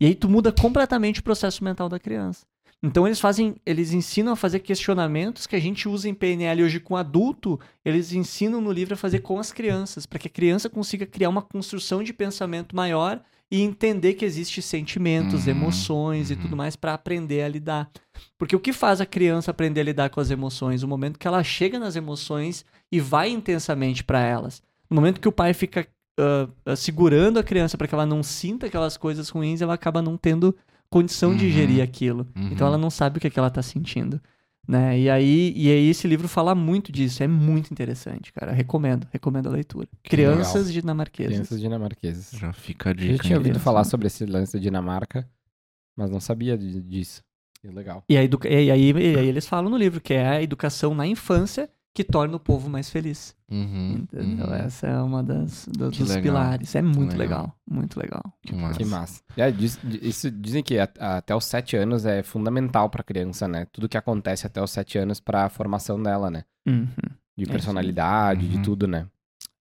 E aí tu muda completamente o processo mental da criança. Então eles fazem, eles ensinam a fazer questionamentos que a gente usa em PNL hoje com adulto, eles ensinam no livro a fazer com as crianças, para que a criança consiga criar uma construção de pensamento maior e entender que existem sentimentos, Uhum, emoções e uhum. tudo mais para aprender a lidar. Porque o que faz a criança aprender a lidar com as emoções? O momento que ela chega nas emoções e vai intensamente para elas. No momento que o pai fica ah, segurando a criança para que ela não sinta aquelas coisas ruins, ela acaba não tendo condição de Uhum. gerir aquilo. Uhum. Então ela não sabe o que, é que ela tá sentindo. Né? E, aí, e aí esse livro fala muito disso. É muito interessante, cara. Recomendo, recomendo a leitura. Crianças dinamarquesas. Crianças dinamarquesas. Já fica a Eu já dica. tinha ouvido Criança. falar sobre esse lance da Dinamarca, mas não sabia de- disso. Legal. E, a educa- e, aí, e aí eles falam no livro que é a educação na infância que torna o povo mais feliz. Uhum, Entendeu? uhum. Essa é uma das, do- dos legal. pilares. É muito legal. legal. Muito legal. Que massa. Que massa. É, diz- di- isso, dizem que a- até os sete anos é fundamental pra criança, né? Tudo que acontece até os sete anos pra formação dela, né? Uhum. De isso. personalidade, de Uhum. tudo, né?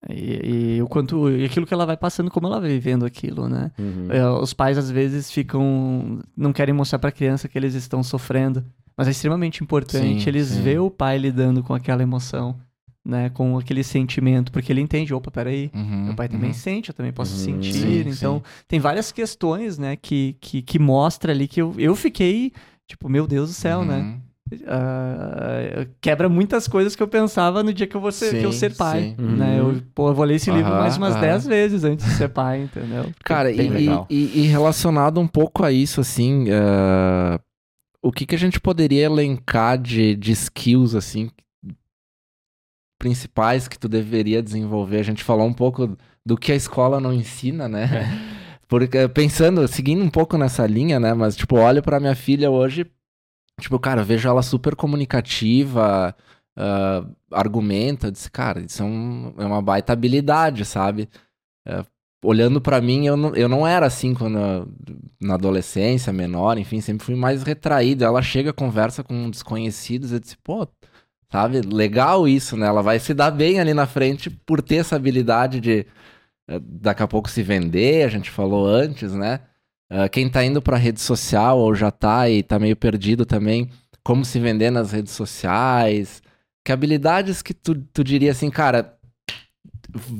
E, e o quanto e aquilo que ela vai passando, como ela vai vivendo aquilo, né? Uhum. É, os pais às vezes ficam não querem mostrar pra criança que eles estão sofrendo, mas é extremamente importante Sim, eles sim. ver o pai lidando com aquela emoção, né, com aquele sentimento, porque ele entende, opa, peraí, Uhum, meu pai também uhum. sente, eu também posso Uhum. sentir, Sim, então tem várias questões, né, que que, que mostra ali que eu, eu fiquei tipo, meu Deus do céu, né? Uhum. ah, quebra muitas coisas que eu pensava no dia que eu vou ser, que eu Sim, ser pai. sim. Né? Eu, pô, eu vou ler esse livro Aham, mais umas aham. 10 vezes antes de ser pai, entendeu? Cara, e, e- e relacionado um pouco a isso, assim, eh, o que, que a gente poderia elencar de, de skills, assim, principais que tu deveria desenvolver? A gente falou um pouco do que a escola não ensina, né? Porque pensando, seguindo um pouco nessa linha, né? Mas, tipo, olho pra minha filha hoje, tipo, cara, eu vejo ela super comunicativa, ah, argumenta, eu disse, cara, isso é, um- é uma baita habilidade, sabe? Eh, olhando pra mim, eu não, eu não era assim quando eu- na adolescência, menor, enfim, sempre fui mais retraído. Ela chega, conversa com desconhecidos, eu disse, pô, sabe, legal isso, né? Ela vai se dar bem ali na frente por ter essa habilidade de eh, daqui a pouco se vender, a gente falou antes, né? Eh, quem tá indo pra rede social ou já tá e tá meio perdido também, como se vender nas redes sociais, que habilidades que tu, tu diria assim, cara,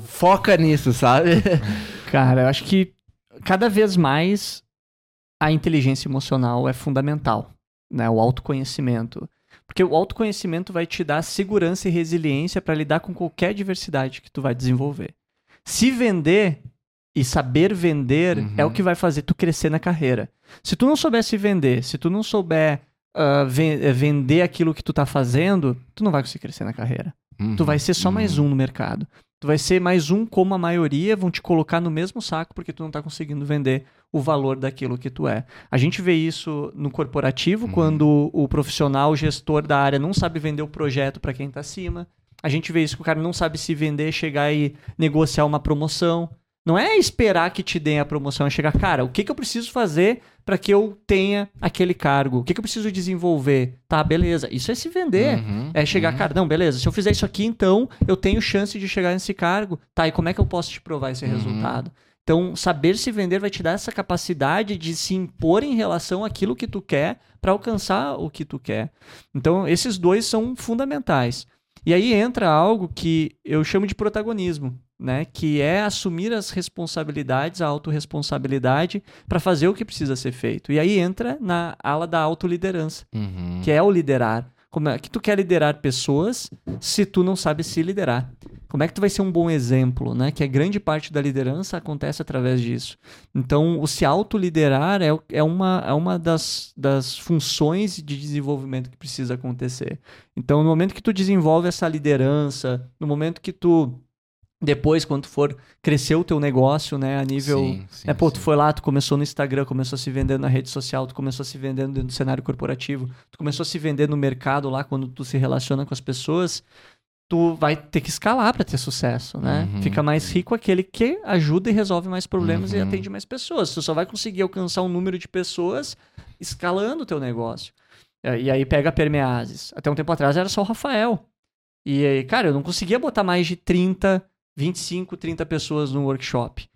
foca nisso, sabe? Cara, eu acho que cada vez mais a inteligência emocional é fundamental, né? O autoconhecimento. Porque o autoconhecimento vai te dar segurança e resiliência para lidar com qualquer diversidade que tu vai desenvolver. Se vender e saber vender Uhum. é o que vai fazer tu crescer na carreira. Se tu não souber se vender, se tu não souber ven- eh, vender aquilo que tu tá fazendo, tu não vai conseguir crescer na carreira. Tu vai ser só mais um no mercado. Tu vai ser mais um como a maioria, vão te colocar no mesmo saco porque tu não tá conseguindo vender o valor daquilo que tu é. A gente vê isso no corporativo, Uhum. quando o profissional, o gestor da área não sabe vender o projeto para quem tá acima. A gente vê isso que o cara não sabe se vender, chegar e negociar uma promoção. Não é esperar que te deem a promoção, é chegar, cara, o que, que eu preciso fazer para que eu tenha aquele cargo? O que, que eu preciso desenvolver? Tá, beleza. Isso é se vender. Uhum, É chegar, uhum. cara, não, beleza, se eu fizer isso aqui, então eu tenho chance de chegar nesse cargo. Tá, e como é que eu posso te provar esse Uhum. resultado? Então, saber se vender vai te dar essa capacidade de se impor em relação àquilo que tu quer para alcançar o que tu quer. Então, esses dois são fundamentais. E aí entra algo que eu chamo de protagonismo, né? Que é assumir as responsabilidades, a autorresponsabilidade para fazer o que precisa ser feito. E aí entra na ala da autoliderança Uhum. que é o liderar. Como é que tu quer liderar pessoas se tu não sabe se liderar? Como é que tu vai ser um bom exemplo, né? Que a grande parte da liderança acontece através disso. Então, o se autoliderar é, é uma, é uma das, das funções de desenvolvimento que precisa acontecer. Então, no momento que tu desenvolve essa liderança, no momento que tu depois, quando tu for crescer o teu negócio, né, a nível Sim, sim, é, pô, tu sim. foi lá, tu começou no Instagram, começou a se vender na rede social, tu começou a se vender dentro do cenário corporativo, tu começou a se vender no mercado lá quando tu se relaciona com as pessoas, tu vai ter que escalar para ter sucesso, né? Uhum. Fica mais rico aquele que ajuda e resolve mais problemas e Uhum. atende mais pessoas. Tu só vai conseguir alcançar um número de pessoas escalando o teu negócio. E aí pega a Permeases. Até um tempo atrás era só o Rafael. E aí, cara, eu não conseguia botar mais de 30, 25, 30 pessoas no workshop.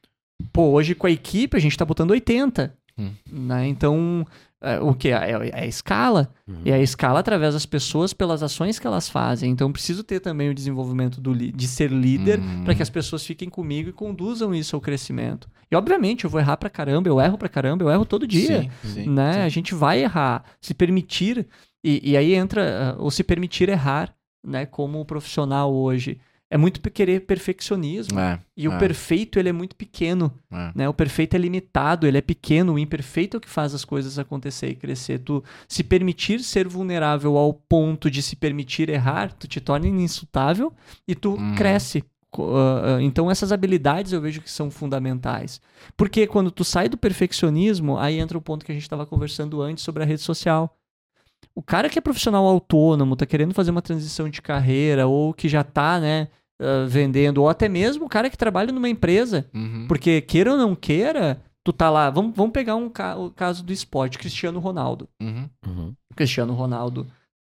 Pô, hoje com a equipe a gente tá botando 80. Hum. Né? Então, é, o que? É, é a escala. E a escala através das pessoas pelas ações que elas fazem. Então, preciso ter também o desenvolvimento do, de ser líder Uhum. para que as pessoas fiquem comigo e conduzam isso ao crescimento. E, obviamente, eu vou errar pra caramba, eu erro pra caramba, eu erro todo dia Sim, sim, né? sim. A gente vai errar, se permitir e, e aí entra uh, o se permitir errar, né? Como profissional hoje é muito querer perfeccionismo É, e o é, perfeito ele é muito pequeno, é. né? O perfeito é limitado, ele é pequeno, o imperfeito é o que faz as coisas acontecer e crescer. Tu se permitir ser vulnerável ao ponto de se permitir errar, tu te torna insultável e tu Uhum. cresce. Ah, Então essas habilidades eu vejo que são fundamentais. Porque quando tu sai do perfeccionismo, aí entra o ponto que a gente estava conversando antes sobre a rede social. O cara que é profissional autônomo, tá querendo fazer uma transição de carreira, ou que já tá, né, ah, vendendo, ou até mesmo o cara que trabalha numa empresa, Uhum. porque queira ou não queira, tu tá lá. Vamos, vamos pegar um ca- o caso do esporte, Cristiano Ronaldo. Uhum. Uhum. Cristiano Ronaldo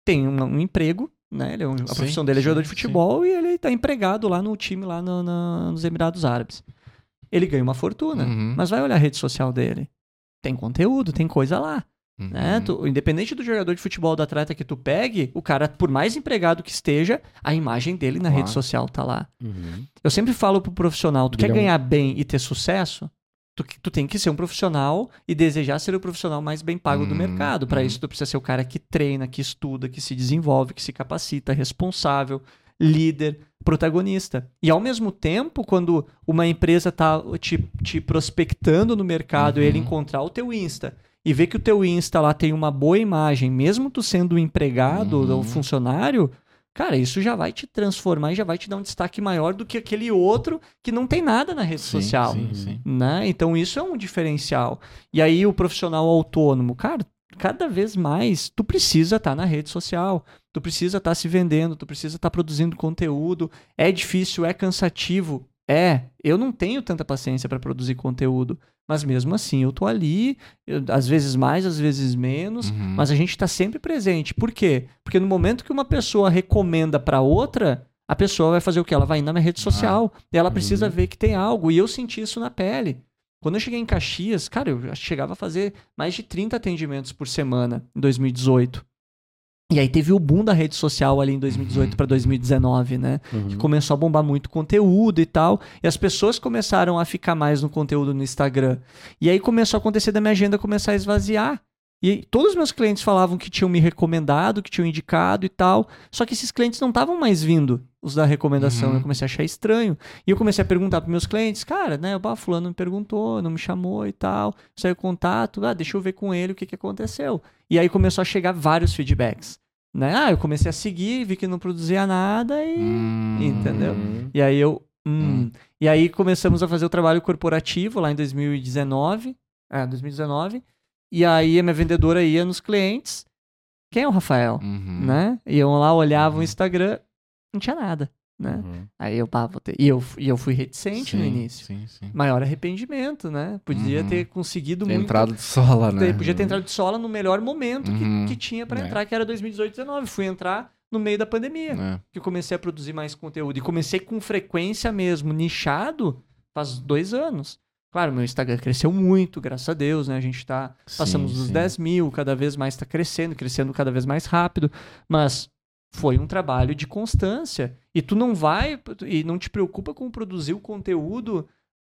tem um, um emprego, né? Ele é um- a Sim, profissão dele é sim, jogador de sim. futebol e ele tá empregado lá no time lá no- na- nos Emirados Árabes. Ele ganha uma fortuna, Uhum. mas vai olhar a rede social dele. Tem conteúdo, tem coisa lá. Né? Uhum. Tu- independente do jogador de futebol da atleta que tu pegue, o cara, por mais empregado que esteja, a imagem dele na Claro. rede social tá lá. Uhum. Eu sempre falo pro profissional, tu quer ganhar bem e ter sucesso? Tu, tu tem que ser um profissional e desejar ser o profissional mais bem pago do Hum, mercado. Para hum. isso, tu precisa ser o cara que treina, que estuda, que se desenvolve, que se capacita, responsável, líder, protagonista. E ao mesmo tempo, quando uma empresa tá te, te prospectando no mercado e ele Uhum. encontrar o teu Insta e ver que o teu Insta lá tem uma boa imagem, mesmo tu sendo um empregado Uhum. ou funcionário, cara, isso já vai te transformar e já vai te dar um destaque maior do que aquele outro que não tem nada na rede Sim, social. sim, sim. Né? Então isso é um diferencial. E aí o profissional autônomo, cara, cada vez mais tu precisa estar na rede social, tu precisa estar se vendendo, tu precisa estar produzindo conteúdo. É difícil, é cansativo, é. Eu não tenho tanta paciência para produzir conteúdo, mas mesmo assim eu tô ali, eu- às vezes mais, às vezes menos, Uhum. mas a gente está sempre presente. Por quê? Porque no momento que uma pessoa recomenda para outra, a pessoa vai fazer o quê? Ela vai ir na minha rede social e ela precisa Uhum. ver que tem algo. E eu senti isso na pele. Quando eu cheguei em Caxias, cara, eu chegava a fazer mais de 30 atendimentos por semana em 2018. E aí teve o boom da rede social ali em 2018 Uhum. para 2019, né? Uhum. que começou a bombar muito conteúdo e tal, e as pessoas começaram a ficar mais no conteúdo no Instagram. E aí começou a acontecer da minha agenda começar a esvaziar. E todos os meus clientes falavam que tinham me recomendado, que tinham indicado e tal, só que esses clientes não estavam mais vindo, os da recomendação. Uhum. Eu comecei a achar estranho. E eu comecei a perguntar para meus clientes, cara, né, o fulano me perguntou, não me chamou e tal, saiu contato, ah, deixa eu ver com ele o que, que aconteceu. E aí começou a chegar vários feedbacks. Né? Ah, eu comecei a seguir, vi que não produzia nada e Hum. Entendeu? Uhum. e aí eu. Hum. Hum. E aí começamos a fazer o trabalho corporativo lá em 2019. É, 2019. E aí a minha vendedora ia nos clientes. Quem é o Rafael? Uhum. Né? Iam lá, olhavam Uhum. o Instagram, não tinha nada. Né? Uhum. Aí eu, pá, vou ter... e, eu, e eu fui reticente no Sim, início. Sim, sim. Maior arrependimento, né? Podia Uhum. ter conseguido Tem muito. entrado de sola, né? Podia ter entrado de sola no melhor momento que- Uhum. que, tinha pra É. entrar, que era 2018, 2019. Fui entrar no meio da pandemia É. que eu comecei a produzir mais conteúdo. E comecei com frequência mesmo, nichado, faz dois anos. Claro, meu Instagram cresceu muito, graças a Deus, né? A gente tá. Passamos Sim, dos sim. 10 mil, cada vez mais está crescendo, crescendo cada vez mais rápido. Mas foi um trabalho de constância. E tu não vai. E não te preocupa com produzir o conteúdo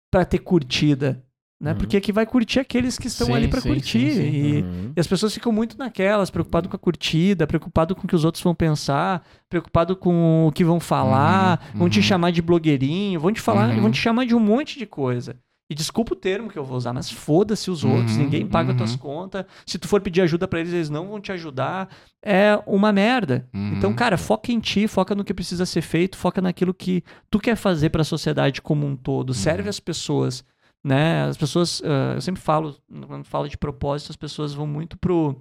para ter curtida. Né? Uhum. Porque aqui vai curtir aqueles que estão Sim, ali para curtir. sim, sim. E, Uhum. e as pessoas ficam muito naquelas, preocupado com a curtida, preocupado com o que os outros vão pensar, preocupado com o que vão falar, Uhum, vão te uhum. chamar de blogueirinho, vão te falar, Uhum. vão te chamar de um monte de coisa. E desculpa o termo que eu vou usar, mas foda-se os outros, Uhum, ninguém paga tuas uhum. contas. Se tu for pedir ajuda pra eles, eles não vão te ajudar. É uma merda. Uhum. Então, cara, foca em ti, foca no que precisa ser feito, foca naquilo que tu quer fazer pra sociedade como um todo. Serve Uhum. as pessoas, né? As pessoas, ah, eu sempre falo, quando falo de propósito, as pessoas vão muito pro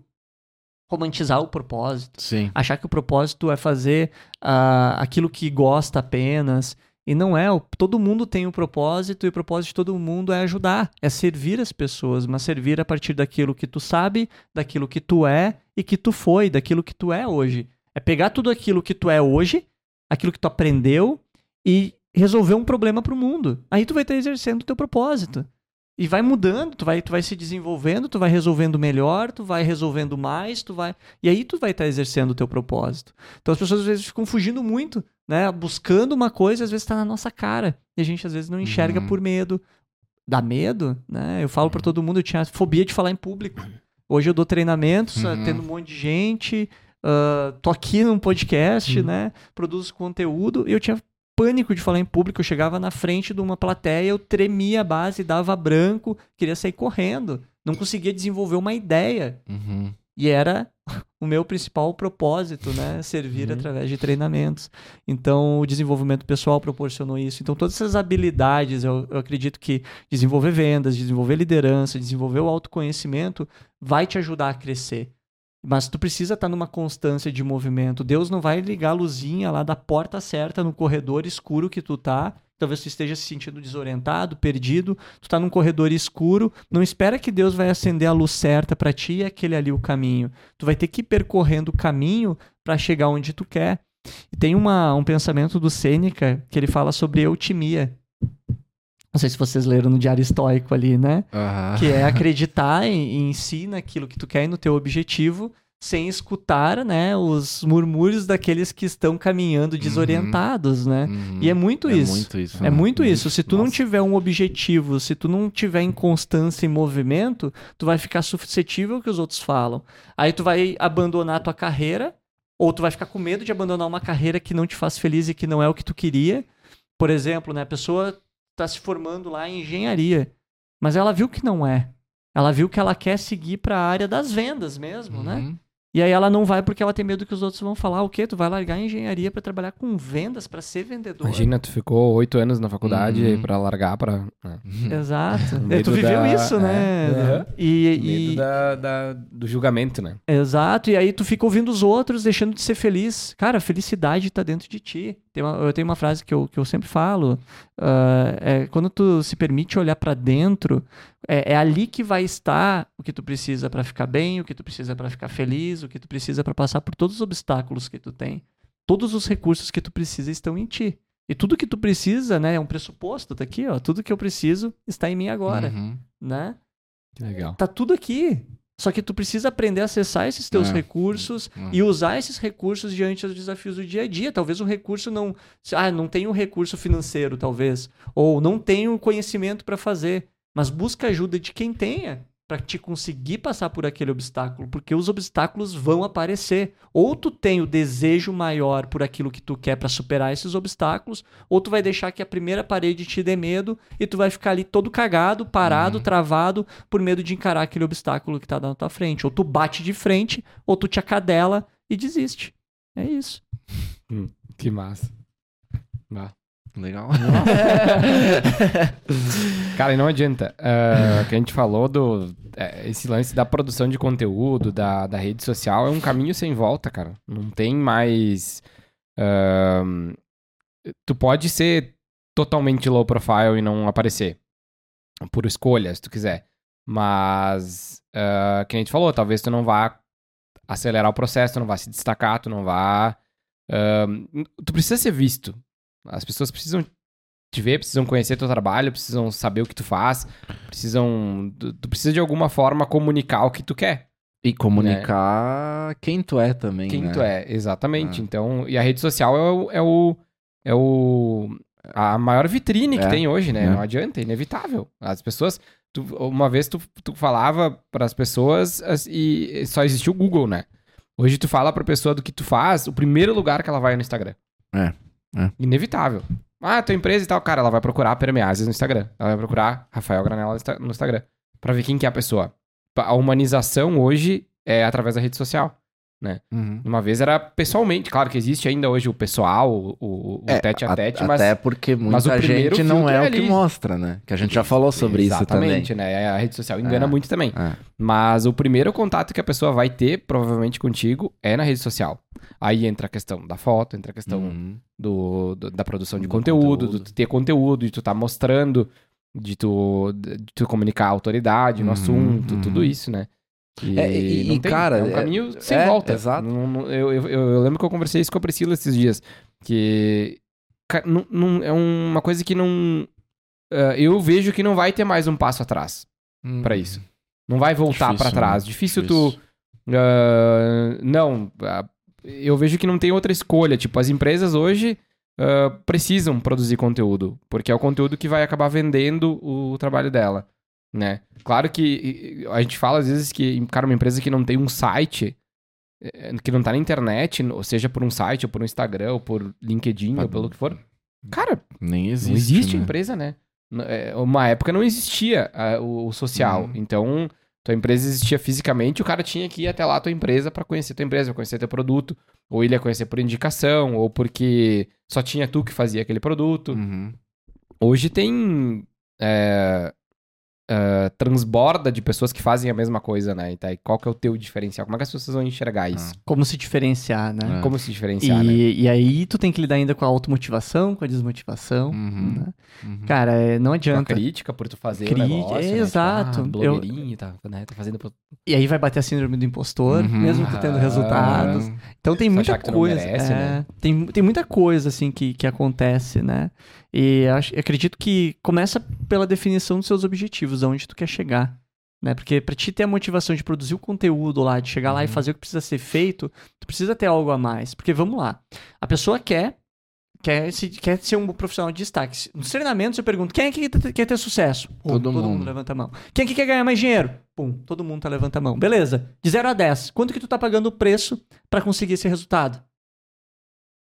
romantizar o propósito, Sim. achar que o propósito é fazer ah, aquilo que gosta apenas. E não é, o- todo mundo tem um propósito e o propósito de todo mundo é ajudar, é servir as pessoas, mas servir a partir daquilo que tu sabe, daquilo que tu é e que tu foi, daquilo que tu é hoje. É pegar tudo aquilo que tu é hoje, aquilo que tu aprendeu e resolver um problema pro mundo. Aí tu vai estar exercendo o teu propósito. E vai mudando, tu vai, tu vai se desenvolvendo, tu vai resolvendo melhor, tu vai resolvendo mais, tu vai. E aí tu vai estar exercendo o teu propósito. Então as pessoas às vezes ficam fugindo muito, né? Buscando uma coisa, às vezes está na nossa cara. E a gente às vezes não enxerga Uhum. por medo. Dá medo, né? Eu falo para todo mundo, eu tinha fobia de falar em público. Hoje eu dou treinamentos, Uhum. atendo um monte de gente, ah, tô aqui num podcast, Uhum. né? Produzo conteúdo. E eu tinha pânico de falar em público. Eu chegava na frente de uma plateia, eu tremia a base, dava branco, queria sair correndo. Não conseguia desenvolver uma ideia. Uhum. E era o meu principal propósito, né? Servir Uhum. através de treinamentos. Então, o desenvolvimento pessoal proporcionou isso. Então, todas essas habilidades, eu, eu acredito que desenvolver vendas, desenvolver liderança, desenvolver o autoconhecimento, vai te ajudar a crescer. Mas tu precisa estar numa constância de movimento. Deus não vai ligar a luzinha lá da porta certa no corredor escuro que tu tá. Talvez tu esteja se sentindo desorientado, perdido. Tu tá num corredor escuro. Não espera que Deus vai acender a luz certa para ti e aquele ali o caminho. Tu vai ter que ir percorrendo o caminho para chegar onde tu quer. E tem uma, um pensamento do Sêneca que ele fala sobre eutimia. Não sei se vocês leram no Diário Estoico ali, né? Aham. que é acreditar em, em si, naquilo que tu quer e no teu objetivo, sem escutar, né, os murmúrios daqueles que estão caminhando desorientados, né? Uhum. E é muito isso. muito isso. É né? muito isso. Se tu não Nossa. tiver um objetivo, se tu não tiver em constância em movimento, tu vai ficar suscetível ao que os outros falam. Aí tu vai abandonar a tua carreira, ou tu vai ficar com medo de abandonar uma carreira que não te faz feliz e que não é o que tu queria. Por exemplo, né, a pessoa tá se formando lá em engenharia, mas ela viu que não é. Ela viu que ela quer seguir para a área das vendas mesmo, né? Uhum. E aí ela não vai porque ela tem medo que os outros vão falar o quê? Tu vai largar a engenharia para trabalhar com vendas, para ser vendedor. Imagina, tu ficou oito anos na faculdade Uhum. pra largar pra. né? Exato. Medo tu viveu da- isso, né? é. Uhum. E, Medo e- da, da- do julgamento, né? Exato, e aí tu fica ouvindo os outros, deixando de ser feliz. Cara, a felicidade tá dentro de ti. Tem uma- eu tenho uma frase que eu, que eu sempre falo: ah, é, quando tu se permite olhar pra dentro, é, é ali que vai estar o que tu precisa pra ficar bem, o que tu precisa pra ficar feliz, o que tu precisa pra passar por todos os obstáculos que tu tem. Todos os recursos que tu precisa estão em ti. E tudo que tu precisa, né, é um pressuposto, tá aqui, ó. Tudo que eu preciso está em mim agora, Uhum. né? Que legal. Tá tudo aqui. Só que tu precisa aprender a acessar esses teus É. recursos É. e usar esses recursos diante dos desafios do dia a dia. Talvez o recurso não. Ah, não tenho recurso financeiro, talvez. Ou não tenho conhecimento para fazer. Mas busca ajuda de quem tenha para te conseguir passar por aquele obstáculo. Porque os obstáculos vão aparecer. Ou tu tem o desejo maior por aquilo que tu quer para superar esses obstáculos, ou tu vai deixar que a primeira parede te dê medo e tu vai ficar ali todo cagado, parado, Uhum. travado, por medo de encarar aquele obstáculo que tá na tua frente. Ou tu bate de frente, ou tu te acadela e desiste. É isso. Que massa. Bah. Legal. Cara, e não adianta. Ah, que a gente falou do. é, esse lance da produção de conteúdo, da, da rede social, é um caminho sem volta, cara. Não tem mais. ahn, tu pode ser totalmente low profile e não aparecer. Por escolha, se tu quiser. Mas. ah, que a gente falou, talvez tu não vá acelerar o processo, tu não vá se destacar, tu não vá. ahn, tu precisa ser visto. As pessoas precisam te ver, precisam conhecer teu trabalho, precisam saber o que tu faz, precisam. Tu, tu precisa de alguma forma comunicar o que tu quer. E comunicar quem tu é também, Quem né? tu é, exatamente. Ah. Então, e a rede social é o. É o, é o a maior vitrine que É. tem hoje, né? É. Não adianta, é inevitável. As pessoas. tu- uma vez tu, tu falava para as pessoas as- e só existia o Google, né? Hoje tu fala pra pessoa do que tu faz, o primeiro lugar que ela vai é no Instagram. É, é. Inevitável. Ah, tua empresa e tal, cara, ela vai procurar Permeases no Instagram. Ela vai procurar Rafael Granella no Insta- no Instagram. Pra ver quem que é a pessoa. A humanização hoje é através da rede social. Uhum. Uma vez era pessoalmente. Claro que existe ainda hoje o pessoal, o, o, o É, tete a a- tete, mas. Até porque mas o muita gente não é é o que mostra, né? Que a gente já falou sobre isso também. Exatamente, né? A rede social engana É. muito também. É. Mas o primeiro contato que a pessoa vai ter, provavelmente contigo, é na rede social. Aí entra a questão da foto, entra a questão Uhum. Do, do- da produção de Do conteúdo, conteúdo. de ter conteúdo, de tu tá mostrando, de tu, de tu comunicar a autoridade no Uhum, assunto, uhum. tudo isso, né? E, É, e- não e, tem- cara, é um é- caminho sem é, volta. exato. Não- não- eu, eu, eu- lembro que eu conversei isso com a Priscila esses dias, que não, não- é uma coisa que não... ah, eu vejo que não vai ter mais um passo atrás Uhum. pra isso. Não vai voltar Difícil, pra trás. né? Difícil, tu... ah, não, ah, eu vejo que não tem outra escolha. Tipo, as empresas hoje ah, precisam produzir conteúdo, porque é o conteúdo que vai acabar vendendo o trabalho dela, né? Claro que a gente fala às vezes que, cara, uma empresa que não tem um site, eh, que não tá na internet, ou seja, por um site, ou por um Instagram, ou por LinkedIn, ou pelo que for, cara, Nem existe. não existe né? empresa, né? É, Uma época não existia ah, o, social. Uhum. Então, tua empresa existia fisicamente, o cara tinha que ir até lá a tua empresa pra conhecer tua empresa, pra conhecer teu produto. Ou ele ia conhecer por indicação, ou porque só tinha tu que fazia aquele produto. Uhum. Hoje tem. é, é, transborda de pessoas que fazem a mesma coisa, né? E tá, e qual que é o teu diferencial? Como é que as pessoas vão enxergar isso? Como se diferenciar, né? É. Como se diferenciar, E, né? e aí tu tem que lidar ainda com a automotivação, com a desmotivação. Uhum. né? Uhum. Cara, é, não Com a adianta. crítica por tu fazer Cri- o negócio, é, né? Tipo, exato. ah, Eu- blogueirinho, tá, né? tá fazendo... pro- E aí vai bater a síndrome do impostor, Uhum. mesmo tu tendo Ah. resultados. Então tem muita coisa. merece, é, né? tem, tem muita coisa, assim, que, que acontece, né? E acho, acredito que começa pela definição dos seus objetivos, aonde tu quer chegar. Né? Porque pra ti ter a motivação de produzir o conteúdo lá, de chegar lá e Uhum. fazer o que precisa ser feito, tu precisa ter algo a mais. Porque vamos lá, a pessoa quer quer, se, quer ser um profissional de destaque. Nos treinamentos eu pergunto, quem é que quer ter- sucesso? Pum, Todo mundo. levanta a mão. Quem é que quer ganhar mais dinheiro? Pum, todo mundo tá levanta a mão. Beleza, de 0 a 10, quanto que tu tá pagando o preço pra conseguir esse resultado?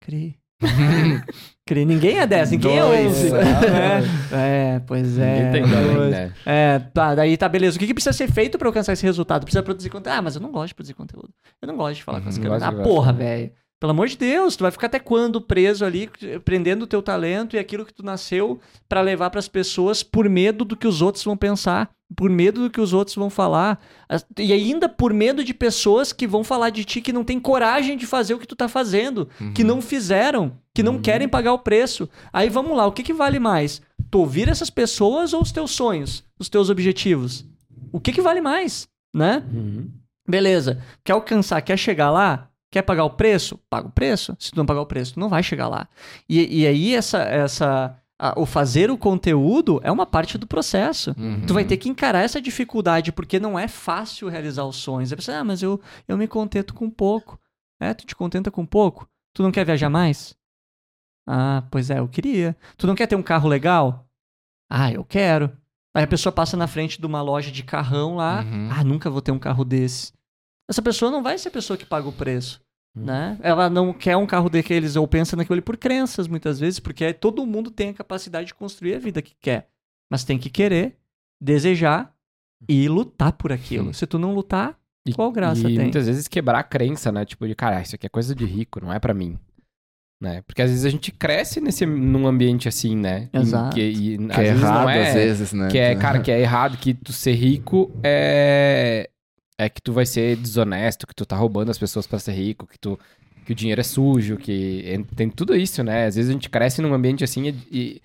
Cri. Cri, ninguém é 10, ninguém é Dois. 11. É, é, pois é. Ninguém tem dois. né? É, tá, daí tá, beleza. O que, que precisa ser feito pra alcançar esse resultado? Precisa produzir conteúdo. Ah, mas eu não gosto de produzir conteúdo. Eu não gosto de falar com as Uhum, câmeras. Ah, porra, velho. Pelo amor de Deus, tu vai ficar até quando preso ali, prendendo o teu talento e aquilo que tu nasceu pra levar pras pessoas por medo do que os outros vão pensar, por medo do que os outros vão falar, As- e ainda por medo de pessoas que vão falar de ti que não tem coragem de fazer o que tu tá fazendo, que não fizeram, que não Uhum. querem pagar o preço. Aí vamos lá, o que, que vale mais? Tu ouvir essas pessoas ou os teus sonhos, os teus objetivos? O que, que vale mais, né? Uhum. Beleza. Quer alcançar, quer chegar lá? Quer pagar o preço? Paga o preço. Se tu não pagar o preço, tu não vai chegar lá. E, e aí, essa, essa, a- o fazer o conteúdo é uma parte do processo. Uhum. Tu vai ter que encarar essa dificuldade, porque não é fácil realizar os sonhos. Aí você, ah, mas eu, eu me contento com pouco. É, tu te contenta com pouco? Tu não quer viajar mais? Ah, pois é, eu queria. Tu não quer ter um carro legal? Ah, eu quero. Aí a pessoa passa na frente de uma loja de carrão lá. Uhum. Ah, nunca vou ter um carro desse. Essa pessoa não vai ser a pessoa que paga o preço. Uhum. Né? Ela não quer um carro daqueles ou pensa naquilo ali por crenças, muitas vezes, porque todo mundo tem a capacidade de construir a vida que quer. Mas tem que querer, desejar e lutar por aquilo. Sim. Se tu não lutar, E- Qual graça e tem? muitas vezes quebrar a crença, né? Tipo, de cara, isso aqui é coisa de rico, não é pra mim. Né? Porque às vezes a gente cresce nesse, num ambiente assim, né? Em Exato. Que, e, Que às é vezes errado não é, às vezes, né? Que é, cara, que é errado, que tu ser rico é. É que tu vai ser desonesto, que tu tá roubando as pessoas pra ser rico, que tu. Que o dinheiro é sujo, que tem tudo isso, né? Às vezes a gente cresce num ambiente assim e, e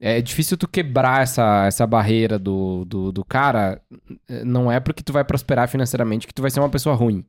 é difícil tu quebrar essa, essa barreira do, do, do cara. Não é porque tu vai prosperar financeiramente que tu vai ser uma pessoa ruim.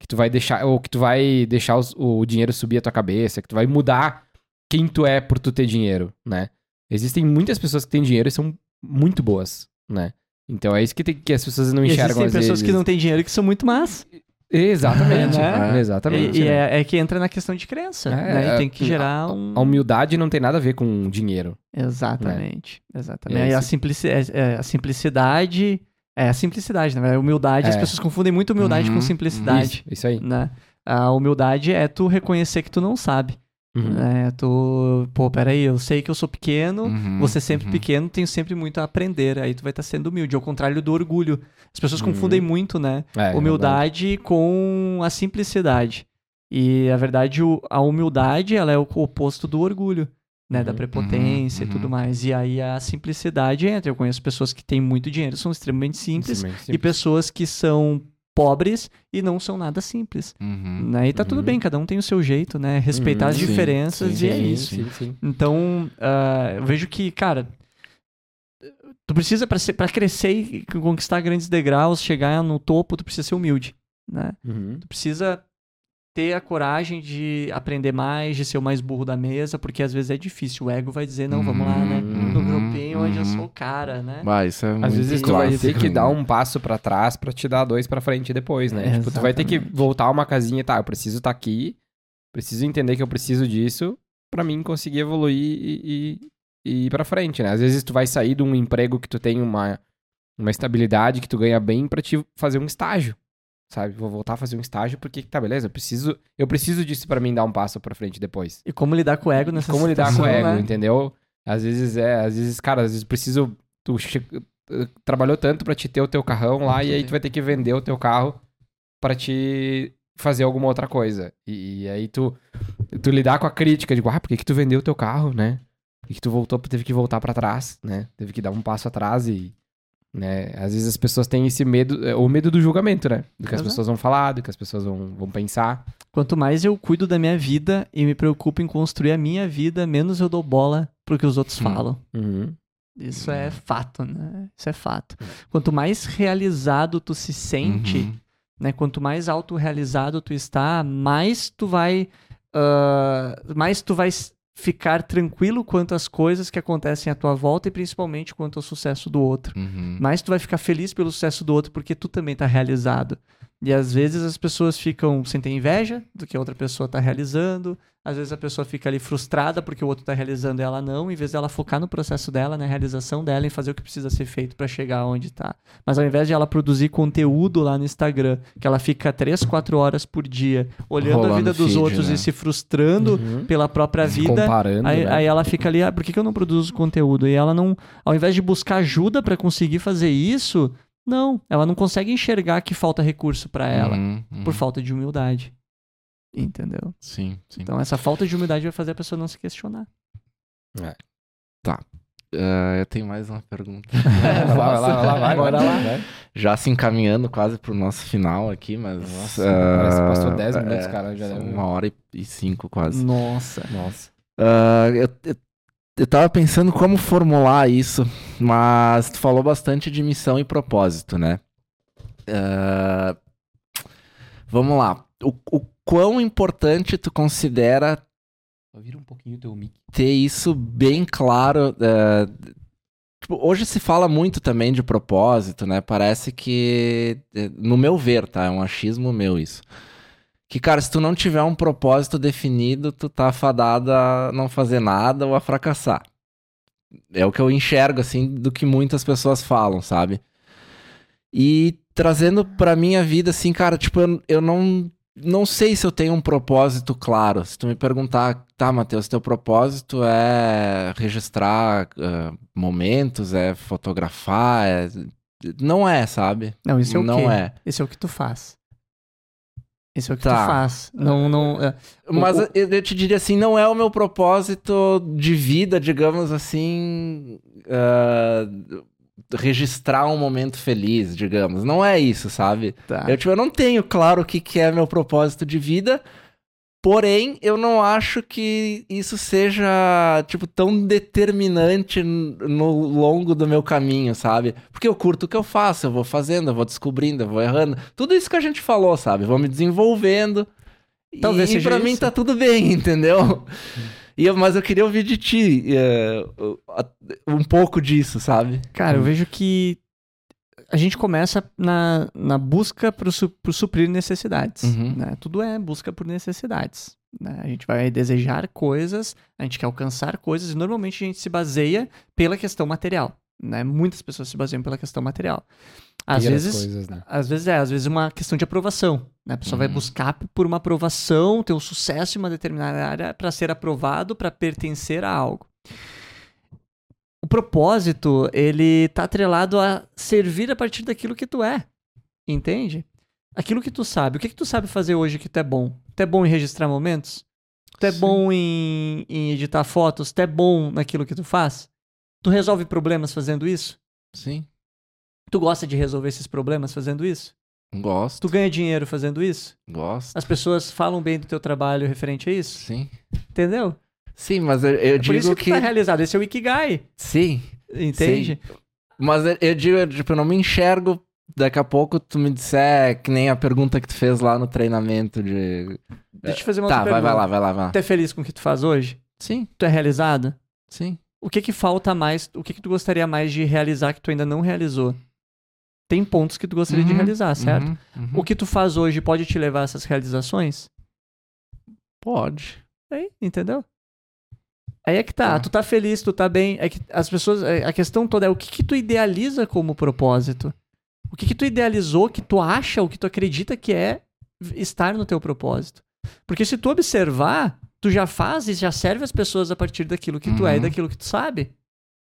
Que tu vai deixar. Ou que tu vai deixar os- o dinheiro subir a tua cabeça, que tu vai mudar quem tu é por tu ter dinheiro, né? Existem muitas pessoas que têm dinheiro e são muito boas, né? Então é isso que, tem- que as pessoas não enxergam existem às pessoas vezes. que não têm dinheiro que são muito más. Exatamente, Né? exatamente. E, e né? é, é que entra na questão de crença. É, né? E é, tem que gerar um. A humildade não tem nada a ver com dinheiro. Exatamente. Exatamente. É, E a, esse- simplici- é- é, a simplicidade. É a simplicidade, né? A humildade, as É. pessoas confundem muito humildade Uhum, com simplicidade. Isso, isso aí. Né? A humildade é tu reconhecer que tu não sabe. Uhum. Né? Tu, pô, peraí, eu sei que eu sou pequeno, Uhum, você sempre uhum. pequeno, tenho sempre muito a aprender. Aí tu vai estar sendo humilde, ao contrário do orgulho. As pessoas Uhum. confundem muito, né? É, é humildade com a simplicidade. E a verdade, a humildade, ela é o oposto do orgulho, né? Da Uhum, prepotência uhum, e tudo uhum. mais. E aí a simplicidade entra. Eu conheço pessoas que têm muito dinheiro, são extremamente simples, Simplesmente e simples. pessoas que são pobres e não são nada simples. Uhum. Né? E tá tudo Uhum. bem, cada um tem o seu jeito, né? Respeitar Uhum, as sim, diferenças sim, e é isso. sim. Então, ah, eu vejo que, cara, tu precisa, pra crescer e conquistar grandes degraus, chegar no topo, tu precisa ser humilde, né? Uhum. Tu precisa ter a coragem de aprender mais, de ser o mais burro da mesa, porque às vezes é difícil. O ego vai dizer, não, vamos lá, né? Uhum, onde eu uhum. sou o cara, né? Bah, isso é Às muito vezes tu vai ter que dar um passo pra trás pra te dar dois pra frente depois, né? Tipo, tu vai ter que Exatamente. voltar uma casinha, tá? Eu preciso estar aqui, preciso entender que eu preciso disso pra mim conseguir evoluir e, e- e ir pra frente, né? Às vezes tu vai sair de um emprego que tu tem uma, uma estabilidade, que tu ganha bem pra te fazer um estágio, sabe? Vou voltar a fazer um estágio porque, tá, beleza, eu preciso, eu preciso disso pra mim dar um passo pra frente depois. E como lidar com o ego nessa Como lidar com o situação, ego, né? entendeu? Às vezes é, às vezes, cara, às vezes preciso. Tu che- trabalhou tanto pra te ter o teu carrão lá e aí tu vai ter que vender o teu carro pra te fazer alguma outra coisa. E, e aí tu, tu lidar com a crítica de, ah, por que, que tu vendeu o teu carro, né? Por que, que tu voltou, teve que voltar pra trás, né? Teve que dar um passo atrás e. Né? Às vezes as pessoas têm esse medo, eh, o medo do julgamento, né? Do que as pessoas vão falar, do que as pessoas vão, vão pensar. Quanto mais eu cuido da minha vida e me preocupo em construir a minha vida, menos eu dou bola pro que os outros Hum. falam. Uhum. Isso é fato, né? Isso é fato. Quanto mais realizado tu se sente, Uhum. né? Quanto mais autorrealizado tu está, mais tu vai. ah, mais tu vai ficar tranquilo quanto às coisas que acontecem à tua volta e principalmente quanto ao sucesso do outro. Uhum. Mas tu vai ficar feliz pelo sucesso do outro porque tu também tá realizado. E às vezes as pessoas ficam sem ter inveja do que a outra pessoa tá realizando. Às vezes a pessoa fica ali frustrada porque o outro tá realizando e ela não, em vez dela focar no processo dela, na realização dela, em fazer o que precisa ser feito para chegar onde tá. Mas ao invés de ela produzir conteúdo lá no Instagram, que ela fica 3, 4 horas por dia olhando a Rolando vida dos feed, outros né? e se frustrando Uhum. pela própria Se vida, Comparando, Aí, né? aí ela fica ali, ah, por que, que eu não produzo conteúdo? E ela não, ao invés de buscar ajuda pra conseguir fazer isso, não, ela não consegue enxergar que falta recurso pra ela Uhum, uhum. por falta de humildade. Entendeu? Sim, sim. Então essa falta de humildade vai fazer a pessoa não se questionar. Ah, eu tenho mais uma pergunta. Vai lá, vai lá, vai lá, vai, Bora lá. Já se encaminhando quase pro nosso final aqui, mas. Nossa, parece que passou 10 minutos, é, cara, já deu- Uma hora e- e cinco quase. Nossa. Nossa. Ah, eu, eu, eu tava pensando como formular isso, mas tu falou bastante de missão e propósito, né? Ah, vamos lá. O, o quão importante tu considera Vira um pouquinho teu mic. ter isso bem claro. eh, tipo, hoje se fala muito também de propósito, né? Parece que, eh, no meu ver, tá? É um achismo meu isso. Que, cara, se tu não tiver um propósito definido, tu tá fadado a não fazer nada ou a fracassar. É o que eu enxergo, assim, do que muitas pessoas falam, sabe? E trazendo pra minha vida, assim, cara, tipo, eu, eu não, não sei se eu tenho um propósito claro. Se tu me perguntar, tá, Matheus, teu propósito é registrar ah, momentos, é fotografar, é... não é, sabe? Não, isso é o não quê? é. Esse é o que tu faz. Esse é o que Tá. tu faz. Não, não. é, Mas O- o- eu, te diria assim, não é o meu propósito de vida, digamos assim, ah, registrar um momento feliz, digamos. Não é isso, sabe? tá. Eu, tipo, eu não tenho claro o que, que é meu propósito de vida, porém, eu não acho que isso seja, tipo, tão determinante no longo do meu caminho, sabe? Porque eu curto o que eu faço, eu vou fazendo, eu vou descobrindo, eu vou errando. Tudo isso que a gente falou, sabe? Vou me desenvolvendo. Talvez e, seja pra mim isso. tá tudo bem, entendeu? E eu- mas eu queria ouvir de ti eh, um pouco disso, sabe? Cara, eu vejo que a gente começa na, na busca por, su, por suprir necessidades. Uhum. né? Tudo é busca por necessidades. né? A gente vai desejar coisas, a gente quer alcançar coisas, e normalmente a gente se baseia pela questão material. Né? Muitas pessoas se baseiam pela questão material. Às vezes, coisas, né? às vezes é, às vezes é uma questão de aprovação. Né? A pessoa vai Uhum. buscar por uma aprovação, ter um sucesso em uma determinada área para ser aprovado, para pertencer a algo. O propósito, ele tá atrelado a servir a partir daquilo que tu é. Entende? Aquilo que tu sabe. O que, que tu sabe fazer hoje que tu é bom? Tu é bom em registrar momentos? Tu é Sim. bom em, em editar fotos? Tu é bom naquilo que tu faz? Tu resolve problemas fazendo isso? Sim, Tu gosta de resolver esses problemas fazendo isso? gosto, Tu ganha dinheiro fazendo isso? gosto. As pessoas falam bem do teu trabalho referente a isso? Sim. Entendeu? Sim, mas eu, eu É por isso digo que, que. tá realizado. Esse é o Ikigai. Sim, Entende? mas eu, digo, tipo, eu não me enxergo. Daqui a pouco tu me disser que nem a pergunta que tu fez lá no treinamento de. Deixa eu te fazer uma tá, outra vai, vai pergunta. lá, vai lá, vai lá. Tu é feliz com o que tu faz hoje? Sim, Tu é realizado? sim. O que que falta mais? O que que tu gostaria mais de realizar que tu ainda não realizou? Tem pontos que tu gostaria de Uhum, realizar, certo? Uhum, uhum. O que tu faz hoje pode te levar a essas realizações? Pode. Aí, entendeu? Aí é que tá, Tá. tu tá feliz, tu tá bem. É que as pessoas. é, A questão toda é o que, que tu idealiza como propósito? O que, que tu idealizou que tu acha, o que tu acredita que é estar no teu propósito? Porque se tu observar, tu já faz e já serve as pessoas a partir daquilo que tu é e Uhum. daquilo que tu sabe.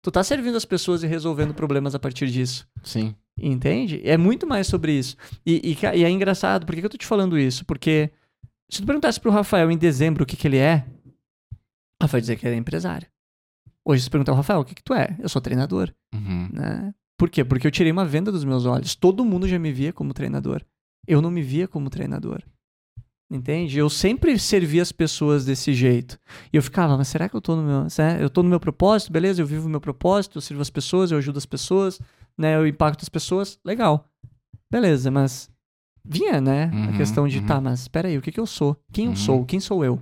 Tu tá servindo as pessoas e resolvendo problemas a partir disso. Sim. Entende? É muito mais sobre isso. E, e e é engraçado, por que, que eu tô te falando isso? Porque se tu perguntasse pro Rafael em dezembro o que, que ele é, Rafael ia dizer que ele é empresário. Hoje, perguntar ao Rafael, o que, que tu é? Eu sou treinador, Uhum. né? Por quê? Porque eu tirei uma venda dos meus olhos. Todo mundo já me via como treinador. Eu não me via como treinador. Entende? Eu sempre servi as pessoas desse jeito. E eu ficava, mas será que eu tô no meu, eu tô no meu propósito? Beleza, eu vivo o meu propósito, eu sirvo as pessoas, eu ajudo as pessoas, né? Eu impacto as pessoas. Legal. Beleza, mas vinha, né? a Uhum, questão de, uhum. tá, mas espera aí, o que que eu sou? Quem eu Uhum. sou? Quem sou eu?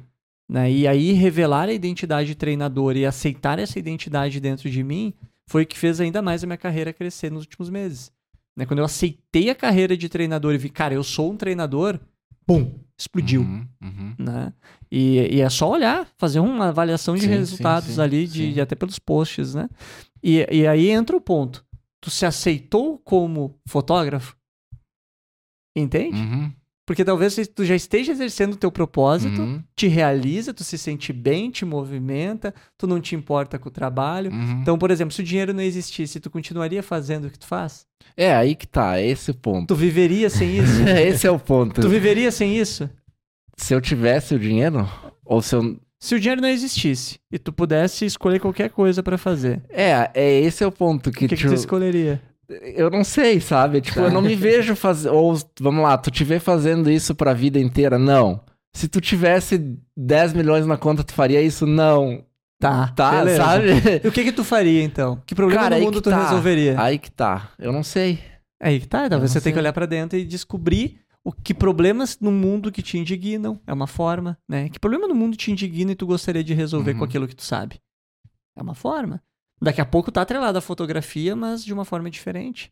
Né? E aí revelar a identidade treinador e aceitar essa identidade dentro de mim foi o que fez ainda mais a minha carreira crescer nos últimos meses. Né? Quando eu aceitei a carreira de treinador e vi, cara, eu sou um treinador, pum, explodiu. Uhum, uhum. Né? E, e é só olhar, fazer uma avaliação de Sim, sim, resultados sim, ali, de, sim. até pelos posts, né? E, e aí entra o ponto. Tu se aceitou como fotógrafo? Entende? Uhum, Porque talvez tu já esteja exercendo o teu propósito, uhum, te realiza, tu se sente bem, te movimenta, tu não te importa com o trabalho. uhum. Então, por exemplo, se o dinheiro não existisse, tu continuaria fazendo o que tu faz? É aí que tá, é esse o ponto. Tu viveria sem isso? esse é o ponto. tu viveria sem isso? Se eu tivesse o dinheiro, ou se eu. Se o dinheiro não existisse e tu pudesse escolher qualquer coisa pra fazer, É, é esse é o ponto que, o que, que tipo, tu escolheria? Eu não sei, sabe? Tipo, Tá. eu não me vejo fazer. Ou, vamos lá, tu te vê fazendo isso pra vida inteira? Não. Se tu tivesse 10 milhões na conta, tu faria isso? Não. Tá, Tá, beleza. sabe? E o que que tu faria então? Que problema Cara, no aí mundo tu tá. resolveria? Aí que tá. Eu não sei. Aí que tá, talvez você tenha que olhar pra dentro e descobrir o que problemas no mundo que te indignam. É uma forma, né? Que problema no mundo te indigna e tu gostaria de resolver Uhum. com aquilo que tu sabe? É uma forma. Daqui a pouco tá atrelado à fotografia, mas de uma forma diferente.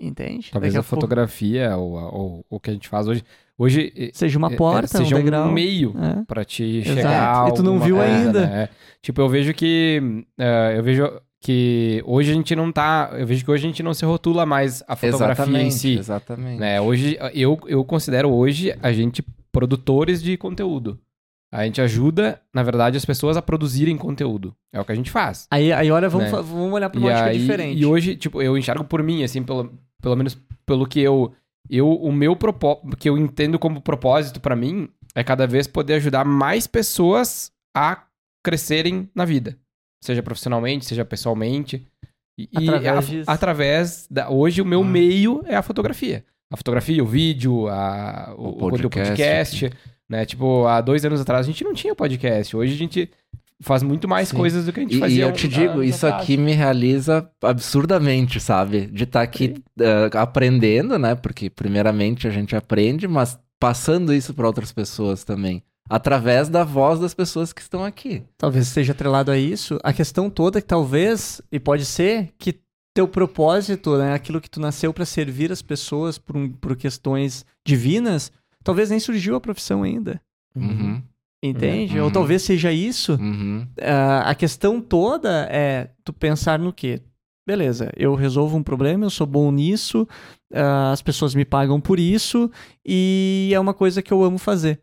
Entende? Talvez Daqui a pouco fotografia ou, ou o que a gente faz hoje. Hoje eh, seja uma eh, porta, seja um degrau. um meio É. pra te Exato. chegar. a E tu não viu coisa, ainda. né? Tipo, eu vejo que. eh, eu vejo que hoje a gente não tá. Eu vejo que hoje a gente não se rotula mais a fotografia em exatamente. si. Exatamente. né? Hoje, eu, eu considero hoje a gente produtores de conteúdo. A gente ajuda, na verdade, as pessoas a produzirem conteúdo. É o que a gente faz. Aí, aí olha, vamos, Né? vamos olhar pra E, uma ótica aí, diferente. e hoje, tipo, eu enxergo por mim, assim, pelo, pelo menos pelo que eu. eu o meu propósito, que eu entendo como propósito pra mim, é cada vez poder ajudar mais pessoas a crescerem na vida. Seja profissionalmente, seja pessoalmente. E, e Através a- disso. através da. Hoje o meu Ah. meio é a fotografia. A fotografia, o vídeo, a, o, O o conteúdo podcast. Né? Tipo, há dois anos atrás a gente não tinha podcast. Hoje a gente faz muito mais Sim. coisas do que a gente E, e fazia. eu te digo, isso aqui me realiza absurdamente, sabe? De estar aqui eh, aprendendo, né? Porque primeiramente a gente aprende, mas passando isso para outras pessoas também. Através da voz das pessoas que estão aqui. Talvez esteja atrelado a isso. A questão toda é que talvez, e pode ser, que teu propósito, né, aquilo que tu nasceu pra servir as pessoas por, por questões divinas, talvez nem surgiu a profissão ainda. Uhum. Entende? Uhum. Ou talvez seja isso. Uhum. Ah, a questão toda é tu pensar no quê? Beleza, eu resolvo um problema, eu sou bom nisso, ah, as pessoas me pagam por isso e é uma coisa que eu amo fazer.